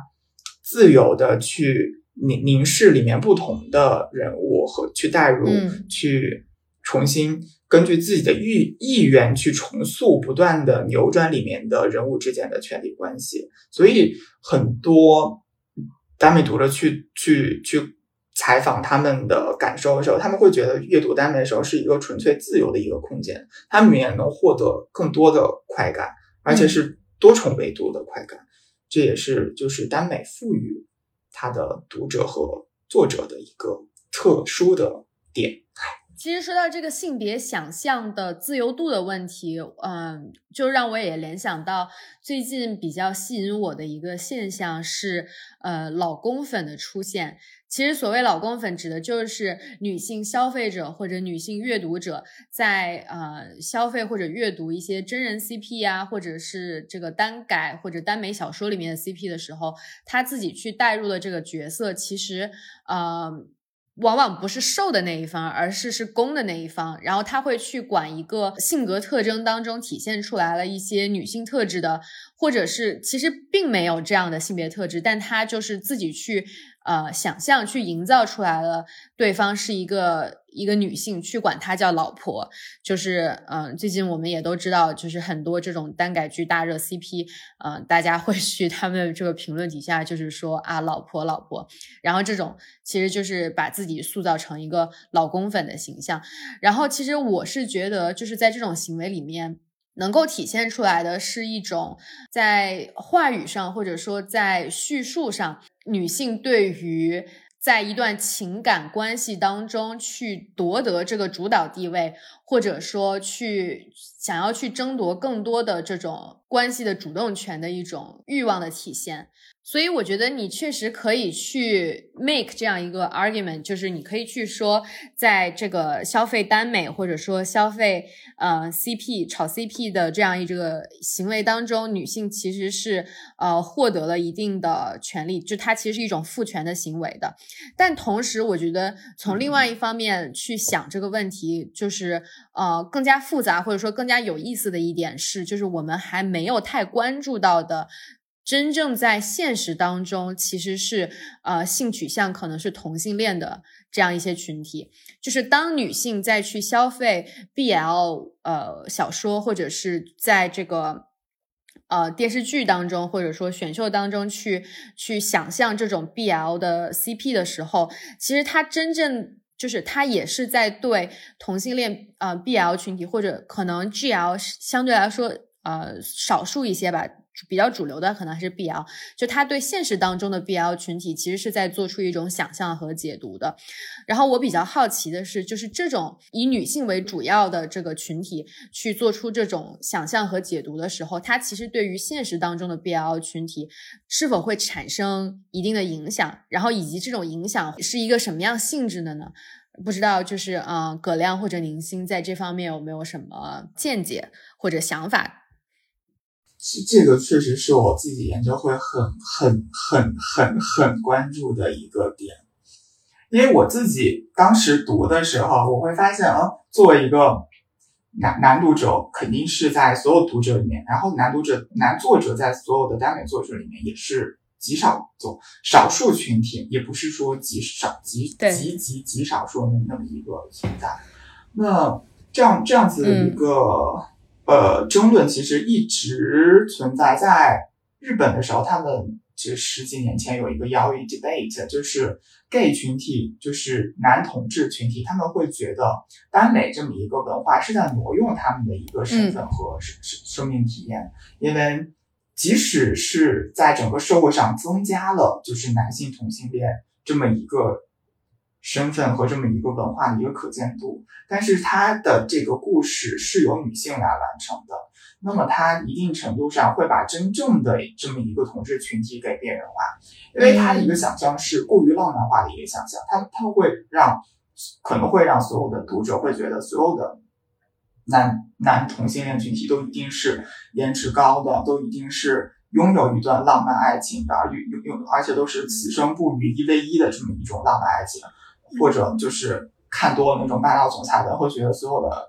自由的去凝凝视里面不同的人物和去代入，去重新。根据自己的意意愿去重塑，不断的扭转里面的人物之间的权力关系，所以很多耽美读者去去去采访他们的感受的时候，他们会觉得阅读耽美的时候是一个纯粹自由的一个空间，他们也能获得更多的快感，而且是多重维度的快感，这也是就是耽美赋予他的读者和作者的一个特殊的点。其实说到这个性别想象的自由度的问题，嗯，就让我也联想到最近比较吸引我的一个现象是，呃，老公粉的出现。其实所谓老公粉，指的就是女性消费者或者女性阅读者在呃消费或者阅读一些真人 CP 呀，或者是这个单改或者耽美小说里面的 CP 的时候，他自己去代入的这个角色，其实呃。往往不是受的那一方，而是是攻的那一方，然后他会去管一个性格特征当中体现出来了一些女性特质的，或者是其实并没有这样的性别特质，但他就是自己去。呃，想象去营造出来了，对方是一个一个女性，去管她叫老婆，就是嗯，最近我们也都知道，就是很多这种单改剧大热 CP，嗯，大家会去他们这个评论底下，就是说啊，老婆老婆，然后这种其实就是把自己塑造成一个老公粉的形象，然后其实我是觉得，就是在这种行为里面。能够体现出来的是一种在话语上，或者说在叙述上，女性对于在一段情感关系当中去夺得这个主导地位，或者说去想要去争夺更多的这种关系的主动权的一种欲望的体现。所以我觉得你确实可以去 make 这样一个 argument，就是你可以去说，在这个消费耽美或者说消费呃 CP 炒 CP 的这样一这个行为当中，女性其实是呃获得了一定的权利，就它其实是一种父权的行为的。但同时，我觉得从另外一方面去想这个问题，就是呃更加复杂或者说更加有意思的一点是，就是我们还没有太关注到的。真正在现实当中，其实是呃性取向可能是同性恋的这样一些群体，就是当女性在去消费 BL 呃小说，或者是在这个呃电视剧当中，或者说选秀当中去去想象这种 BL 的 CP 的时候，其实它真正就是他也是在对同性恋呃 BL 群体，或者可能 GL 相对来说呃少数一些吧。比较主流的可能还是 BL，就他对现实当中的 BL 群体其实是在做出一种想象和解读的。然后我比较好奇的是，就是这种以女性为主要的这个群体去做出这种想象和解读的时候，它其实对于现实当中的 BL 群体是否会产生一定的影响？然后以及这种影响是一个什么样性质的呢？不知道，就是嗯，葛亮或者宁星在这方面有没有什么见解或者想法？这个确实是我自己研究会很很很很很关注的一个点，因为我自己当时读的时候，我会发现，啊，作为一个男男读者，肯定是在所有读者里面，然后男读者男作者在所有的耽美作者里面也是极少数少数群体，也不是说极少极极极极少数的那么一个存在。那这样这样子的一个。呃，争论其实一直存在。在日本的时候，他们其实十几年前有一个 a o debate，就是 gay 群体，就是男同志群体，他们会觉得耽美这么一个文化是在挪用他们的一个身份和生生生命体验，因为即使是在整个社会上增加了就是男性同性恋这么一个。身份和这么一个文化的一个可见度，但是它的这个故事是由女性来完成的，那么它一定程度上会把真正的这么一个同志群体给边缘化，因为它的一个想象是过于浪漫化的一个想象，它它会让可能会让所有的读者会觉得所有的男男同性恋群体都一定是颜值高的，都一定是拥有一段浪漫爱情的，有有而且都是此生不渝一 v 一的这么一种浪漫爱情。或者就是看多了那种霸道总裁的，会觉得所有的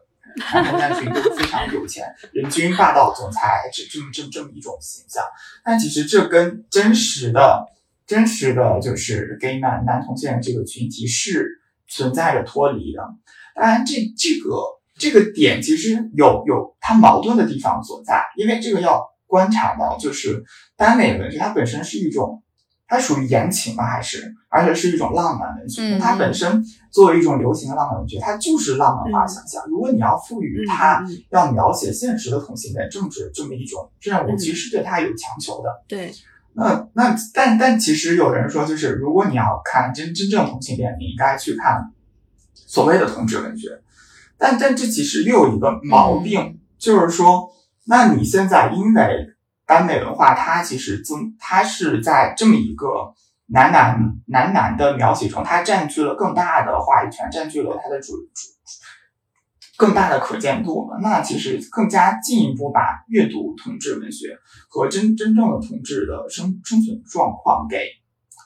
男同男群都非常有钱，人均霸道总裁这这么这么这么一种形象。但其实这跟真实的、真实的就是 gay 男男同性恋这个群体是存在着脱离的。当然，这这个这个点其实有有它矛盾的地方所在，因为这个要观察到，就是耽美文学它本身是一种。它属于言情吗？还是而且是一种浪漫文学？它本身作为一种流行的浪漫文学，它就是浪漫化想象。如果你要赋予它要描写现实的同性恋政治这么一种任务，其实是对它有强求的。对，那那但但其实有人说，就是如果你要看真真正同性恋，你应该去看所谓的同志文学。但但这其实又有一个毛病，就是说，那你现在因为耽美文化，它其实增，它是在这么一个男男男男的描写中，它占据了更大的话语权，占据了它的主主。更大的可见度，那其实更加进一步把阅读同志文学和真真正的同志的生生存状况给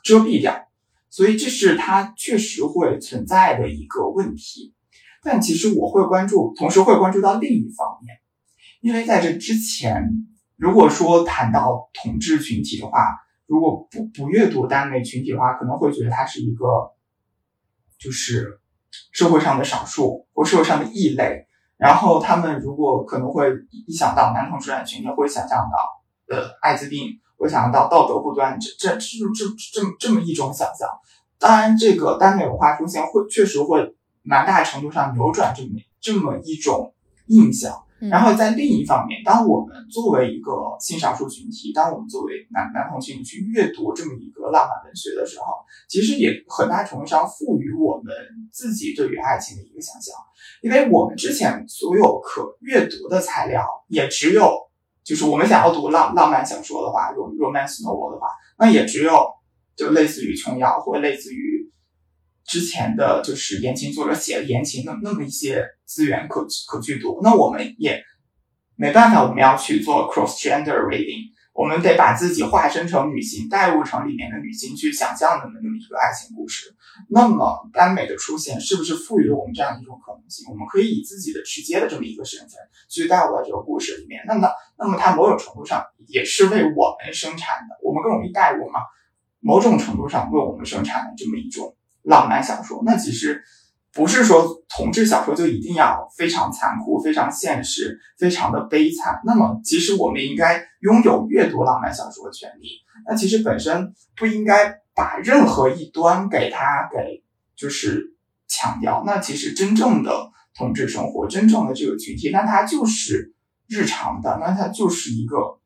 遮蔽掉，所以这是它确实会存在的一个问题。但其实我会关注，同时会关注到另一方面，因为在这之前，如果说谈到同志群体的话，如果不不阅读耽美群体的话，可能会觉得它是一个就是。社会上的少数或社会上的异类，然后他们如果可能会一想到男同志的群体，会想象到呃艾滋病，会想象到道德不端，这这这这这这么一种想象。当然，这个耽美文化出现会确实会蛮大程度上扭转这么这么一种印象。然后在另一方面，当我们作为一个性少数群体，当我们作为男男同性去阅读这么一个浪漫文学的时候，其实也很大程度上赋予我们自己对于爱情的一个想象，因为我们之前所有可阅读的材料也只有，就是我们想要读浪浪漫小说的话，romance novel 的话，那也只有就类似于琼瑶或类似于。之前的就是言情作者写的言情那那么一些资源可可去读，那我们也没办法，我们要去做 cross gender reading，我们得把自己化身成女性，代入成里面的女性去想象的那么一个爱情故事。那么耽美的出现是不是赋予了我们这样一种可能性？我们可以以自己的直接的这么一个身份去带入到这个故事里面。那么，那么它某种程度上也是为我们生产的，我们更容易代入嘛？某种程度上为我们生产的这么一种。浪漫小说，那其实不是说同志小说就一定要非常残酷、非常现实、非常的悲惨。那么，其实我们应该拥有阅读浪漫小说的权利。那其实本身不应该把任何一端给他给就是强调。那其实真正的同志生活，真正的这个群体，那它就是日常的，那它就是一个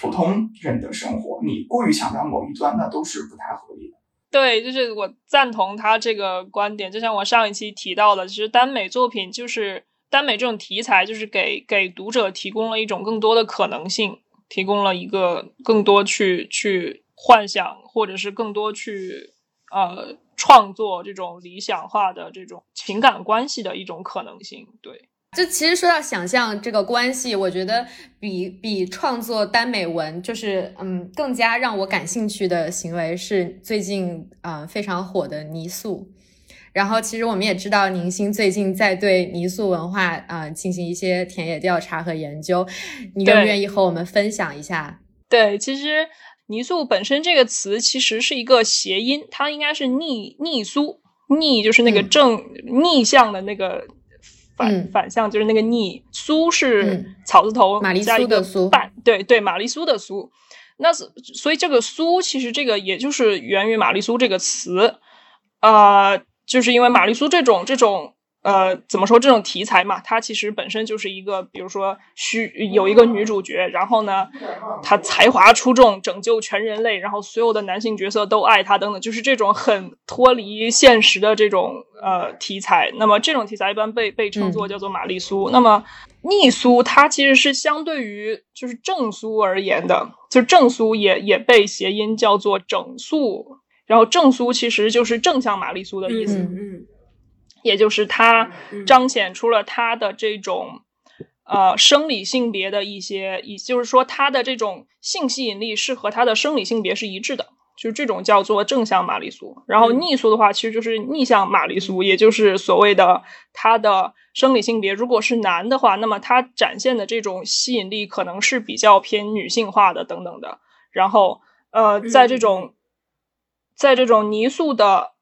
普通人的生活。你过于强调某一端，那都是不太合理的。对，就是我赞同他这个观点。就像我上一期提到的，其实耽美作品就是耽美这种题材，就是给给读者提供了一种更多的可能性，提供了一个更多去去幻想，或者是更多去呃创作这种理想化的这种情感关系的一种可能性。对。就其实说到想象这个关系，我觉得比比创作耽美文，就是嗯更加让我感兴趣的行为是最近啊非常火的泥塑。然后其实我们也知道宁星最近在对泥塑文化啊进行一些田野调查和研究，你愿不愿意和我们分享一下？对，其实泥塑本身这个词其实是一个谐音，它应该是逆逆苏，逆就是那个正逆向的那个。反反向就是那个逆苏是草字头加一个半，对对，玛丽苏的苏。那所以这个苏其实这个也就是源于玛丽苏这个词，呃，就是因为玛丽苏这种这种。呃，怎么说这种题材嘛？它其实本身就是一个，比如说需有一个女主角，然后呢，她才华出众，拯救全人类，然后所有的男性角色都爱她，等等，就是这种很脱离现实的这种呃题材。那么这种题材一般被被称作叫做玛丽苏。那么逆苏它其实是相对于就是正苏而言的，就正苏也也被谐音叫做整苏，然后正苏其实就是正向玛丽苏的意思。嗯。也就是它彰显出了它的这种呃生理性别的一些，也就是说它的这种性吸引力是和它的生理性别是一致的，就是这种叫做正向玛丽苏。然后逆苏的话，其实就是逆向玛丽苏，也就是所谓的它的生理性别如果是男的话，那么它展现的这种吸引力可能是比较偏女性化的等等的。然后呃，在这种在这种泥塑的。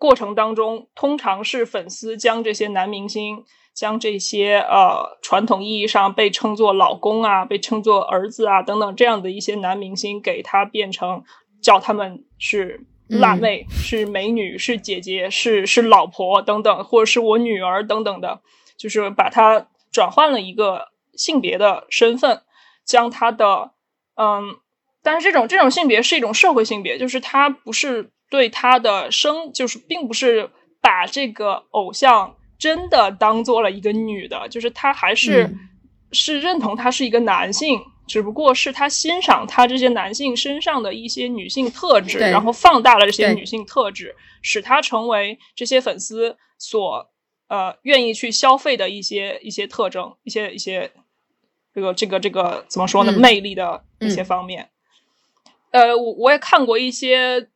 过程当中，通常是粉丝将这些男明星，将这些呃传统意义上被称作老公啊、被称作儿子啊等等这样的一些男明星，给他变成叫他们是辣妹、是美女、是姐姐、是是老婆等等，或者是我女儿等等的，就是把他转换了一个性别的身份，将他的嗯，但是这种这种性别是一种社会性别，就是他不是。对他的生就是并不是把这个偶像真的当做了一个女的，就是他还是、嗯。是认同他是一个男性，只不过是他欣赏他这些男性身上的一些女性特质，然后放大了这些女性特质，使他成为这些粉丝所呃愿意去消费的一些一些特征，一些一些这个这个这个怎么说呢？嗯。魅力的一些方面。呃，我我也看过一些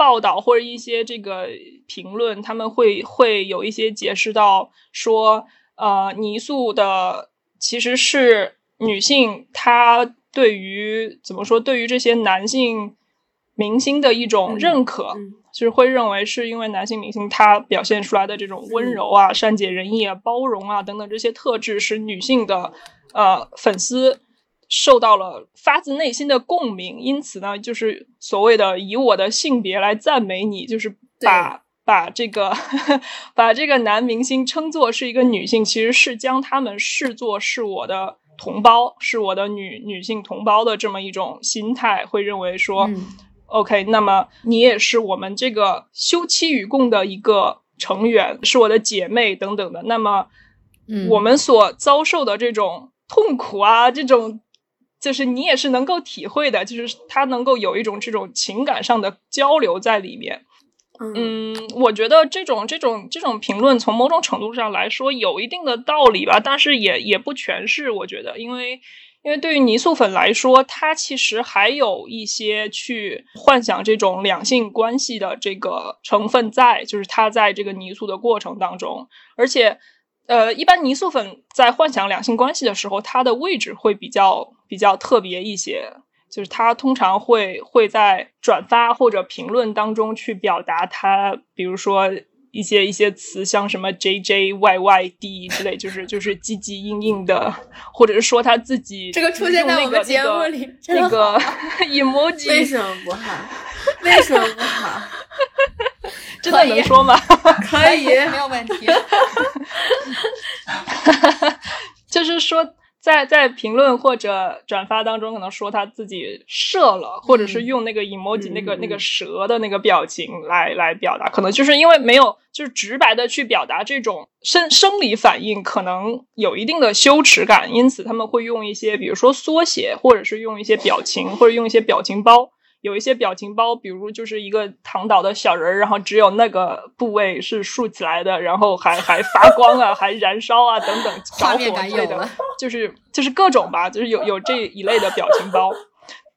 报道或者一些这个评论，他们会会有一些解释到说，呃，泥塑的其实是女性，她对于怎么说，对于这些男性明星的一种嗯认可，嗯。就是会认为是因为男性明星他表现出来的这种温柔啊、善解人意啊、包容啊等等这些特质，使女性的呃粉丝受到了发自内心的共鸣，因此呢，就是所谓的以我的性别来赞美你，就是把把这个 把这个男明星称作是一个女性，其实是将他们视作是我的同胞，是我的女女性同胞的这么一种心态，会认为说。嗯 OK，那么你也是我们这个休戚与共的一个成员，是我的姐妹等等的。那么，嗯我们所遭受的这种痛苦啊，这种就是你也是能够体会的，就是他能够有一种这种情感上的交流在里面。嗯嗯，我觉得这种这种这种评论从某种程度上来说有一定的道理吧，但是也也不全是。我觉得，因为因为对于泥塑粉来说，它其实还有一些去幻想这种两性关系的这个成分在，就是它在这个泥塑的过程当中，而且。呃，一般泥塑粉在幻想两性关系的时候，它的位置会比较比较特别一些，就是他通常会会在转发或者评论当中去表达他，比如说一些一些词，像什么 J J Y Y D 之类，就是就是 唧唧硬硬的，或者是说他自己这个出现在我们节目里真的那个那 个 emoji，为什么不好？为什么不好？真的能说吗？可以，没有问题。就是说在在评论或者转发当中，可能说他自己射了，或者是用那个 emoji、嗯那个那个嗯蛇的那个表情来来表达，可能就是因为没有就是直白的去表达这种生生理反应，可能有一定的羞耻感，因此他们会用一些比如说缩写，或者是用一些表情，或者用一些表情包。有一些表情包，比如就是一个躺倒的小人儿，然后只有那个部位是竖起来的，然后还还发光啊，还燃烧啊，等等，着火之类的就是就是各种吧，就是有有这一类的表情包。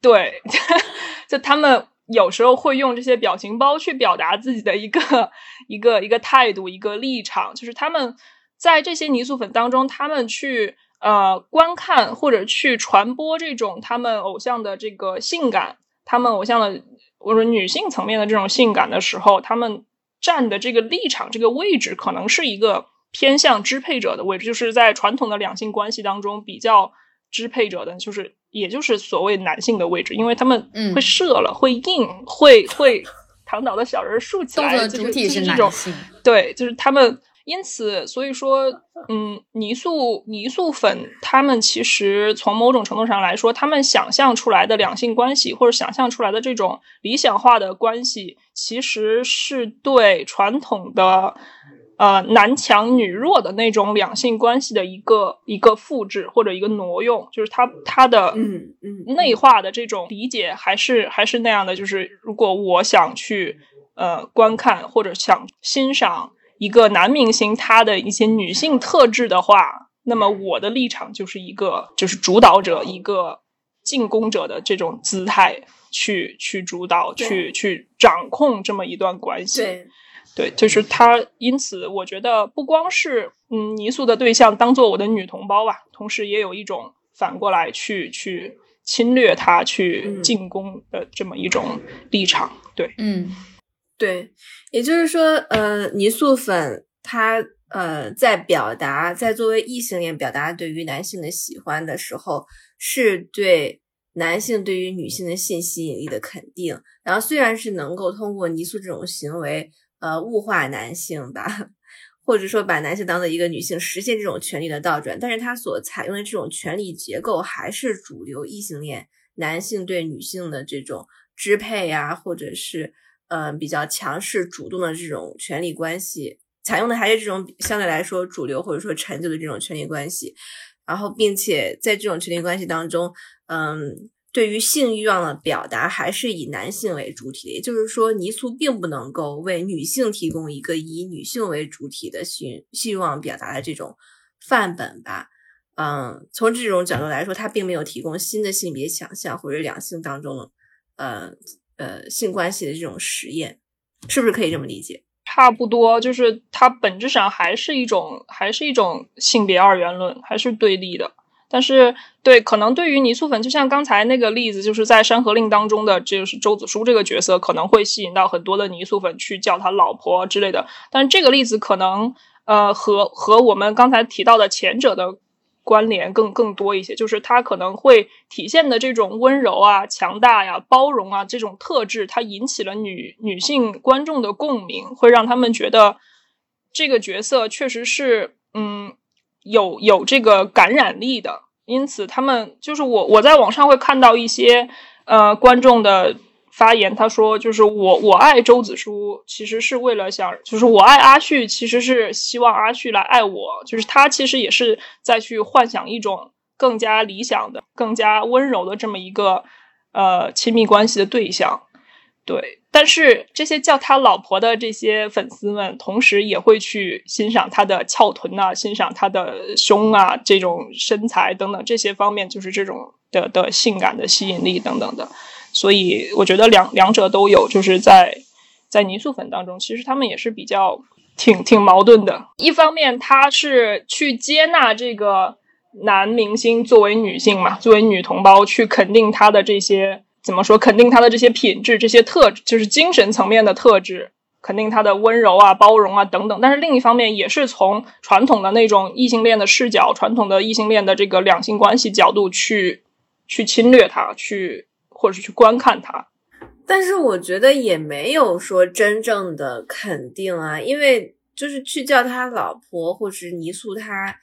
对，就他们有时候会用这些表情包去表达自己的一个一个一个态度、一个立场，就是他们在这些泥塑粉当中，他们去呃观看或者去传播这种他们偶像的这个性感，他们偶像的我说女性层面的这种性感的时候，他们站的这个立场、这个位置，可能是一个偏向支配者的位置，就是在传统的两性关系当中比较支配者的，就是也就是所谓男性的位置，因为他们嗯会射了，会硬，会会躺倒的小人竖起来，动作的就是主体就是这种男性，对，就是他们，因此，所以说，嗯，泥塑泥塑粉，他们其实从某种程度上来说，他们想象出来的两性关系，或者想象出来的这种理想化的关系，其实是对传统的。呃，男强女弱的那种两性关系的一个一个复制或者一个挪用，就是他他的嗯嗯内化的这种理解还是还是那样的，就是如果我想去呃观看或者想欣赏一个男明星他的一些女性特质的话，那么我的立场就是一个就是主导者，一个进攻者的这种姿态去去主导，去去掌控这么一段关系。对，对，就是他，因此我觉得不光是嗯泥塑的对象当做我的女同胞吧，同时也有一种反过来去去侵略他、去嗯进攻的这么一种立场。对，嗯对，也就是说，呃，泥塑粉它呃在表达，在作为异性恋表达对于男性的喜欢的时候，是对男性对于女性的性吸引力的肯定。然后虽然是能够通过泥塑这种行为，呃，物化男性吧，或者说把男性当做一个女性，实现这种权利的倒转，但是他所采用的这种权力结构还是主流异性恋男性对女性的这种支配呀、或者是嗯比较强势主动的这种权力关系，采用的还是这种相对来说主流或者说陈旧的这种权力关系，然后并且在这种权力关系当中，嗯。对于性欲望的表达，还是以男性为主体的，也就是说，泥塑并不能够为女性提供一个以女性为主体的性性欲望表达的这种范本吧。嗯，从这种角度来说，它并没有提供新的性别想象或者两性当中，呃呃性关系的这种实验，是不是可以这么理解？差不多，就是它本质上还是一种，还是一种性别二元论，还是对立的。但是，对，可能对于泥塑粉，就像刚才那个例子，就是在《山河令》当中的，就是周子舒这个角色，可能会吸引到很多的泥塑粉去叫他老婆之类的。但是这个例子可能，呃，和和我们刚才提到的前者的关联更更多一些，就是他可能会体现的这种温柔啊、强大呀、包容啊这种特质，它引起了女女性观众的共鸣，会让他们觉得这个角色确实是，嗯。有有这个感染力的，因此他们就是我我在网上会看到一些呃观众的发言，他说就是我我爱周子舒，其实是为了想，就是我爱阿旭，其实是希望阿旭来爱我，就是他其实也是在去幻想一种更加理想的、更加温柔的这么一个呃亲密关系的对象，对。但是这些叫他老婆的这些粉丝们，同时也会去欣赏他的翘臀啊，欣赏他的胸啊，这种身材等等这些方面，就是这种的的性感的吸引力等等的。所以我觉得两两者都有，就是在在泥塑粉当中，其实他们也是比较挺挺矛盾的。一方面，他是去接纳这个男明星作为女性嘛，作为女同胞去肯定他的这些。怎么说？肯定他的这些品质、这些特质，就是精神层面的特质，肯定他的温柔啊、包容啊等等。但是另一方面，也是从传统的那种异性恋的视角、传统的异性恋的这个两性关系角度去去侵略他，去或者是去观看他。但是我觉得也没有说真正的肯定啊，因为就是去叫他老婆，或者是泥塑他。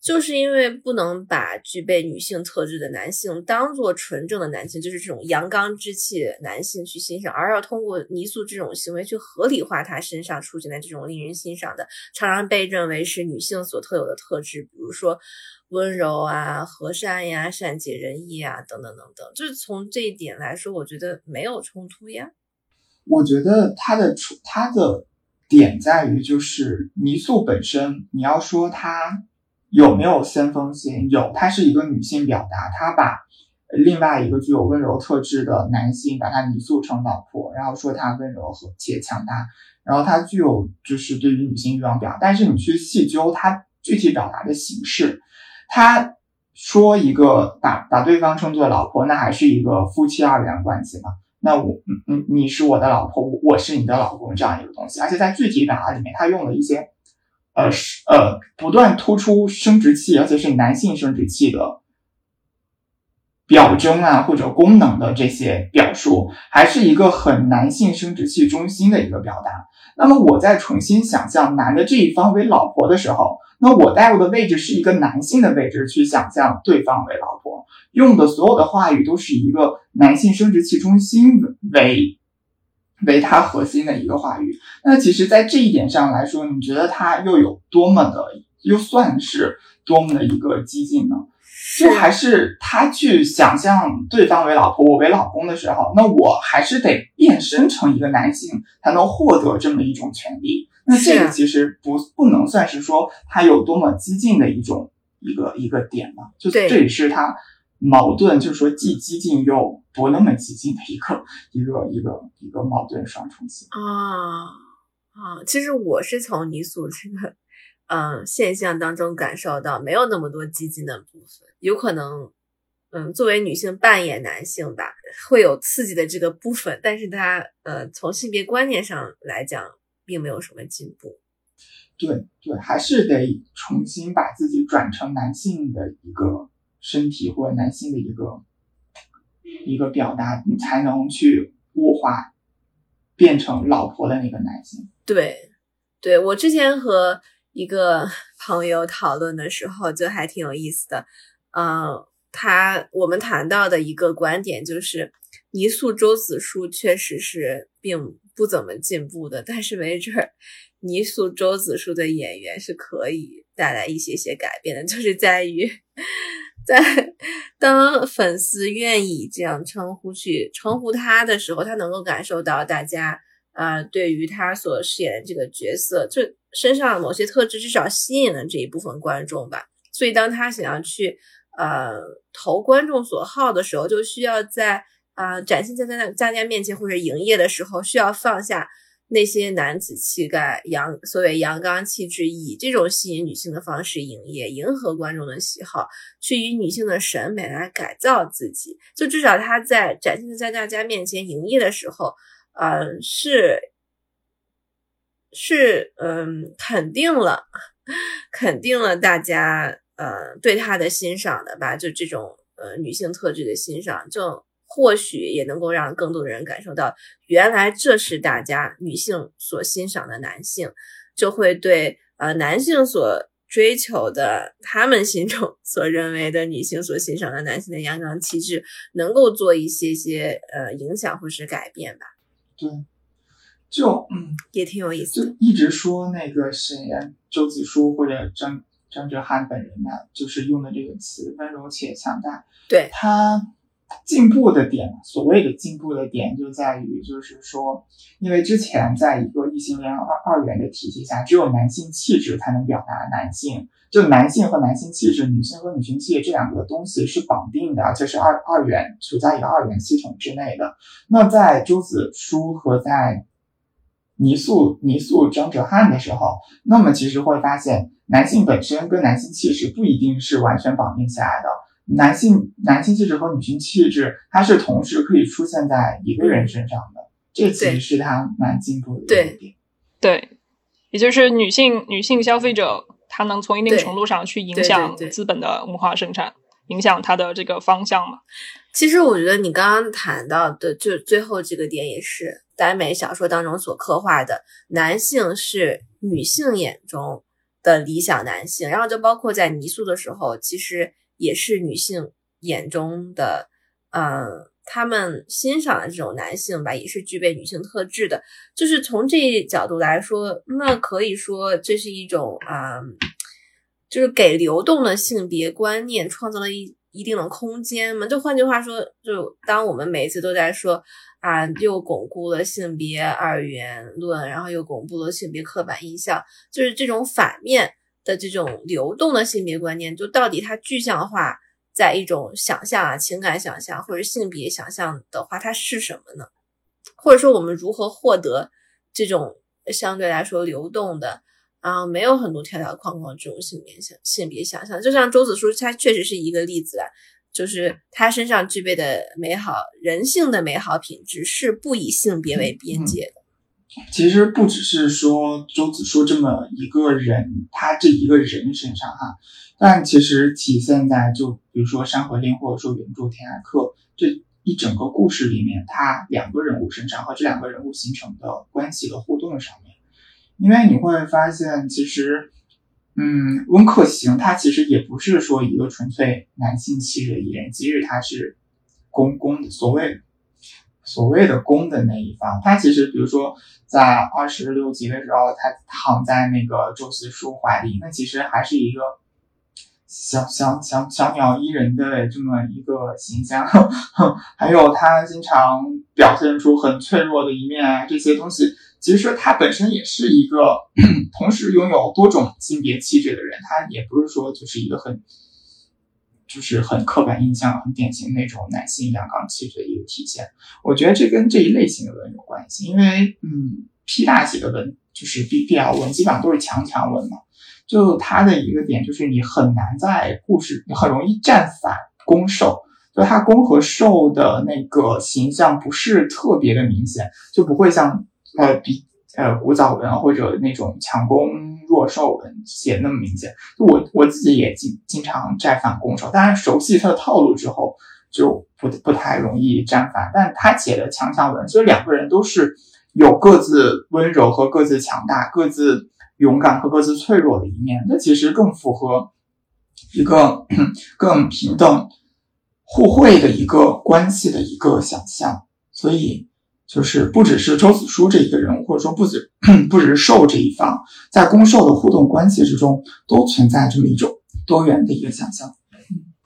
就是因为不能把具备女性特质的男性当做纯正的男性，就是这种阳刚之气男性去欣赏，而要通过泥塑这种行为去合理化他身上出现的这种令人欣赏的，常常被认为是女性所特有的特质，比如说温柔啊、和善呀、善解人意啊等等等等。就是从这一点来说，我觉得没有冲突呀。我觉得他的出他的点在于，就是泥塑本身，你要说他。有没有先锋性？有，它是一个女性表达，她把另外一个具有温柔特质的男性把他泥塑成老婆，然后说他温柔和且强大，然后他具有就是对于女性欲望表达。但是你去细究他具体表达的形式，他说一个把把对方称作老婆，那还是一个夫妻二元关系嘛？那我嗯嗯，你是我的老婆，我我是你的老公这样一个东西，而且在具体表达里面，他用了一些。呃，是呃，不断突出生殖器，而且是男性生殖器的表征啊，或者功能的这些表述，还是一个很男性生殖器中心的一个表达。那么，我在重新想象男的这一方为老婆的时候，那我带入的位置是一个男性的位置去想象对方为老婆，用的所有的话语都是一个男性生殖器中心为。为它核心的一个话语，那其实，在这一点上来说，你觉得它又有多么的，又算是多么的一个激进呢？就还是他去想象对方为老婆，我为老公的时候，那我还是得变身成一个男性，才能获得这么一种权利。那这个其实不不能算是说他有多么激进的一种一个一个点嘛？就这也是他。矛盾就是说，既激进又不那么激进的一个一个一个一个矛盾双重性啊啊！其实我是从你所这个嗯现象当中感受到，没有那么多激进的部分，有可能嗯作为女性扮演男性吧，会有刺激的这个部分，但是它呃从性别观念上来讲，并没有什么进步。对对，还是得重新把自己转成男性的一个。身体或者男性的一个一个表达，你才能去物化变成老婆的那个男性。对，对我之前和一个朋友讨论的时候，就还挺有意思的。嗯，他我们谈到的一个观点就是，泥塑周子舒确实是并不怎么进步的，但是没准儿泥塑周子舒的演员是可以带来一些些改变的，就是在于在 当粉丝愿意这样称呼去称呼他的时候，他能够感受到大家呃对于他所饰演的这个角色，就身上某些特质至少吸引了这一部分观众吧。所以当他想要去呃投观众所好的时候，就需要在啊展现在在大家面前或者营业的时候，需要放下。那些男子气概、阳所谓阳刚气质，以这种吸引女性的方式营业，迎合观众的喜好，去以女性的审美来改造自己。就至少他在展现在大家面前营业的时候，呃，是是嗯，肯定了，肯定了大家呃对他的欣赏的吧？就这种呃女性特质的欣赏，就。或许也能够让更多的人感受到，原来这是大家女性所欣赏的男性，就会对呃男性所追求的，他们心中所认为的女性所欣赏的男性的阳刚气质，能够做一些些呃影响或是改变吧。对，就嗯，也挺有意思。就一直说那个谁，周子舒或者张张哲瀚本人呢，就是用的这个词温柔且强大。对他。进步的点，所谓的进步的点就在于，就是说，因为之前在一个异性恋二二元的体系下，只有男性气质才能表达男性，就男性和男性气质、女性和女性气质这两个东西是绑定的，而且是二二元处在一个二元系统之内的。那在朱子舒和在泥塑泥塑张哲瀚的时候，那么其实会发现，男性本身跟男性气质不一定是完全绑定起来的。男性男性气质和女性气质，它是同时可以出现在一个人身上的，这其实是他蛮进步的一点。对，也就是女性女性消费者，她能从一定程度上去影响资本的文化生产，影响它的这个方向嘛？其实我觉得你刚刚谈到的，就最后这个点，也是耽美小说当中所刻画的，男性是女性眼中的理想男性，然后就包括在泥塑的时候，其实。也是女性眼中的，嗯，他们欣赏的这种男性吧，也是具备女性特质的。就是从这一角度来说，那可以说这是一种啊，就是给流动的性别观念创造了一一定的空间嘛。就换句话说，就当我们每次都在说啊，又巩固了性别二元论，然后又巩固了性别刻板印象，就是这种反面。的这种流动的性别观念，就到底它具象化在一种想象啊、情感想象或者性别想象的话，它是什么呢？或者说我们如何获得这种相对来说流动的啊，没有很多条条框框这种性别想性别想象？就像周子舒，他确实是一个例子啊，就是他身上具备的美好人性的美好品质是不以性别为边界的。其实不只是说周子舒这么一个人，他这一个人身上哈，但其实体现在就比如说《山河令》或者说原著《天涯客》这一整个故事里面，他两个人物身上和这两个人物形成的关系的互动上面，因为你会发现，其实，嗯，温客行他其实也不是说一个纯粹男性气质的艺人，即使他是公公的所谓。所谓的攻的那一方，他其实比如说在二十六集的时候，他躺在那个周思舒怀里，那其实还是一个小小小小鸟依人的这么一个形象。还有他经常表现出很脆弱的一面啊，这些东西，其实他本身也是一个 同时拥有多种性别气质的人，他也不是说就是一个很。就是很刻板印象、很典型那种男性阳刚气质的一个体现。我觉得这跟这一类型的文有关系，因为嗯，P 大写的文就是 B B L 文，基本上都是强强文嘛。就它的一个点就是你很难在故事，你很容易站反攻受，就它攻和受的那个形象不是特别的明显，就不会像呃比。呃，古早文或者那种强攻弱受文写那么明显，就我我自己也经经常站反攻受，当然熟悉他的套路之后就不不太容易站反。但他写的强强文，其实两个人都是有各自温柔和各自强大、各自勇敢和各自脆弱的一面，那其实更符合一个更平等互惠的一个关系的一个想象。所以就是不只是周子舒这一个人物，或者说不止不只是受这一方，在攻受的互动关系之中，都存在这么一种多元的一个想象。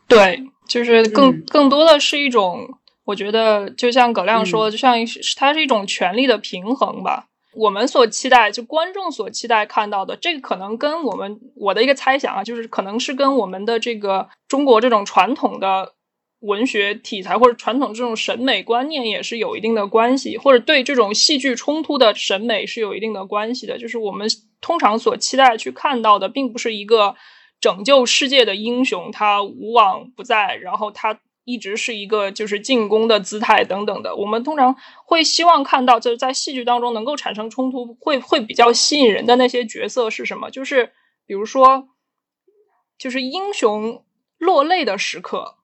对，就是更、嗯更多的是一种，我觉得就像葛亮说的，就像一它是一种权力的平衡吧。我们所期待，就观众所期待看到的，这个可能跟我们我的一个猜想啊，就是可能是跟我们的这个中国这种传统的文学题材或者传统这种审美观念也是有一定的关系，或者对这种戏剧冲突的审美是有一定的关系的。就是我们通常所期待去看到的，并不是一个拯救世界的英雄，他无往不在，然后他一直是一个就是进攻的姿态等等的。我们通常会希望看到，就是在戏剧当中能够产生冲突，会会比较吸引人的那些角色是什么？就是比如说，就是英雄落泪的时刻，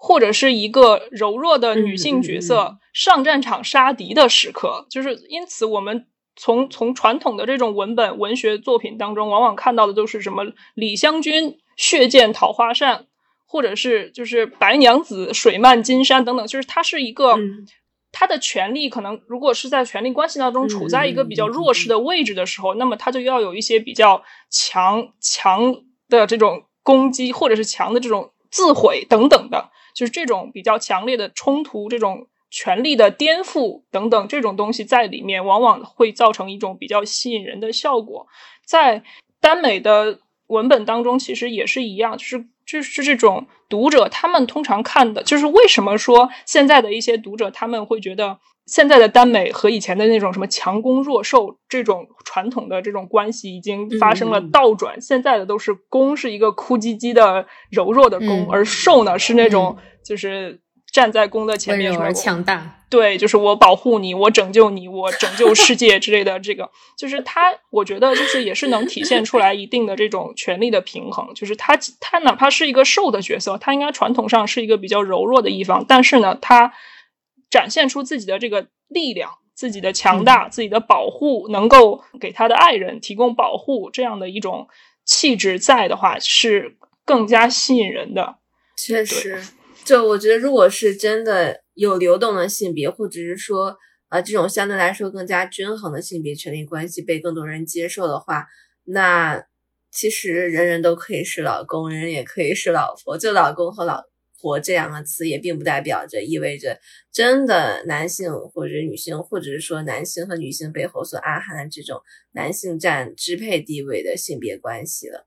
或者是一个柔弱的女性角色上战场杀敌的时刻。就是因此，我们从从传统的这种文本文学作品当中，往往看到的都是什么李香君血溅桃花扇。或者是就是白娘子水漫金山等等，就是它是一个，嗯他的权利可能如果是在权力关系当中处在一个比较弱势的位置的时候，那么他就要有一些比较强强的这种攻击，或者是强的这种自毁等等的，就是这种比较强烈的冲突，这种权力的颠覆等等这种东西在里面，往往会造成一种比较吸引人的效果。在耽美的文本当中，其实也是一样，就是就是这种读者他们通常看的，就是为什么说现在的一些读者他们会觉得现在的耽美和以前的那种什么强攻弱受这种传统的这种关系已经发生了嗯倒转，现在的都是攻是一个哭唧唧的柔弱的攻，嗯而受呢是那种就是站在攻的前面而强大。对，就是我保护你，我拯救你，我拯救世界之类的。这个就是他，我觉得就是也是能体现出来一定的这种权力的平衡。就是他，他哪怕是一个受的角色，他应该传统上是一个比较柔弱的一方，但是呢，他展现出自己的这个力量、自己的强大、自己的保护，能够给他的爱人提供保护，这样的一种气质在的话，是更加吸引人的。确实，就我觉得，如果是真的有流动的性别，或者是说，呃，这种相对来说更加均衡的性别权利关系被更多人接受的话，那其实人人都可以是老公，人人也可以是老婆。就老公和老活这两个词，也并不代表着意味着真的男性或者女性，或者是说男性和女性背后所暗含的这种男性占支配地位的性别关系了。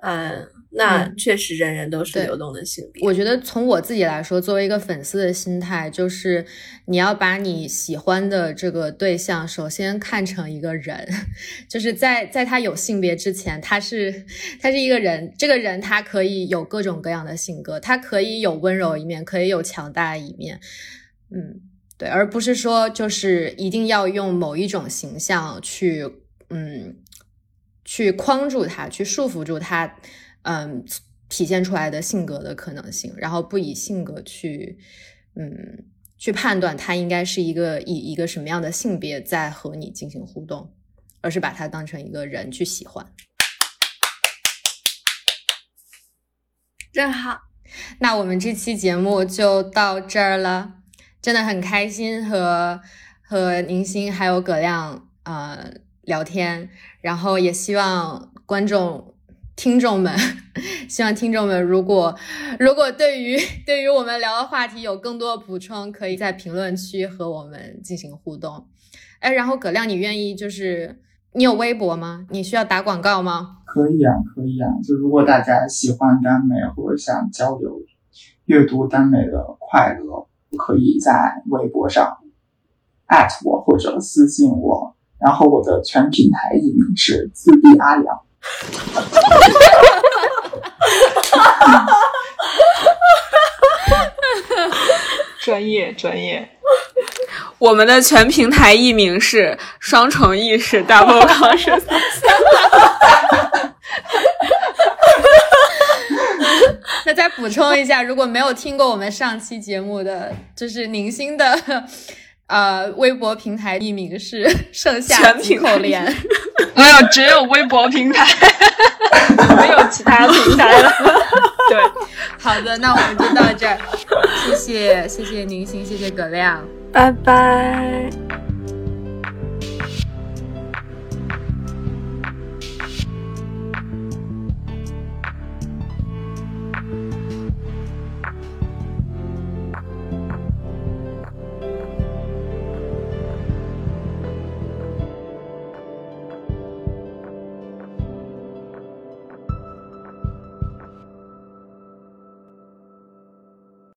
嗯，那嗯确实人人都是流动的性别。我觉得从我自己来说，作为一个粉丝的心态，就是你要把你喜欢的这个对象，首先看成一个人，就是在在他有性别之前，他是他是一个人，这个人他可以有各种各样的性格，他可以有温柔一面，可以有强大一面，嗯，对，而不是说就是一定要用某一种形象去，嗯。去框住他，去束缚住他，嗯，体现出来的性格的可能性，然后不以性格去，嗯，去判断他应该是一个以一个什么样的性别在和你进行互动，而是把他当成一个人去喜欢。真好，那我们这期节目就到这儿了，真的很开心和和宁心还有葛亮呃聊天，然后也希望观众。听众们，希望听众们如果如果对于对于我们聊的话题有更多的补充，可以在评论区和我们进行互动。哎，然后葛亮，你愿意就是你有微博吗？你需要打广告吗？可以啊，可以啊。就如果大家喜欢耽美或者想交流阅读耽美的快乐，可以在微博上艾特我或者私信我。然后我的全平台艺名是自闭阿良。专业专业，我们的全平台艺名是双重意识 double conscious。那再补充一下，如果没有听过我们上期节目的，就是宁心的呃微博平台艺名是 盛夏口莲。没有，只有微博平台，没有其他平台了。对，好的，那我们就到这儿，谢谢谢谢宁心，谢谢葛亮。拜拜。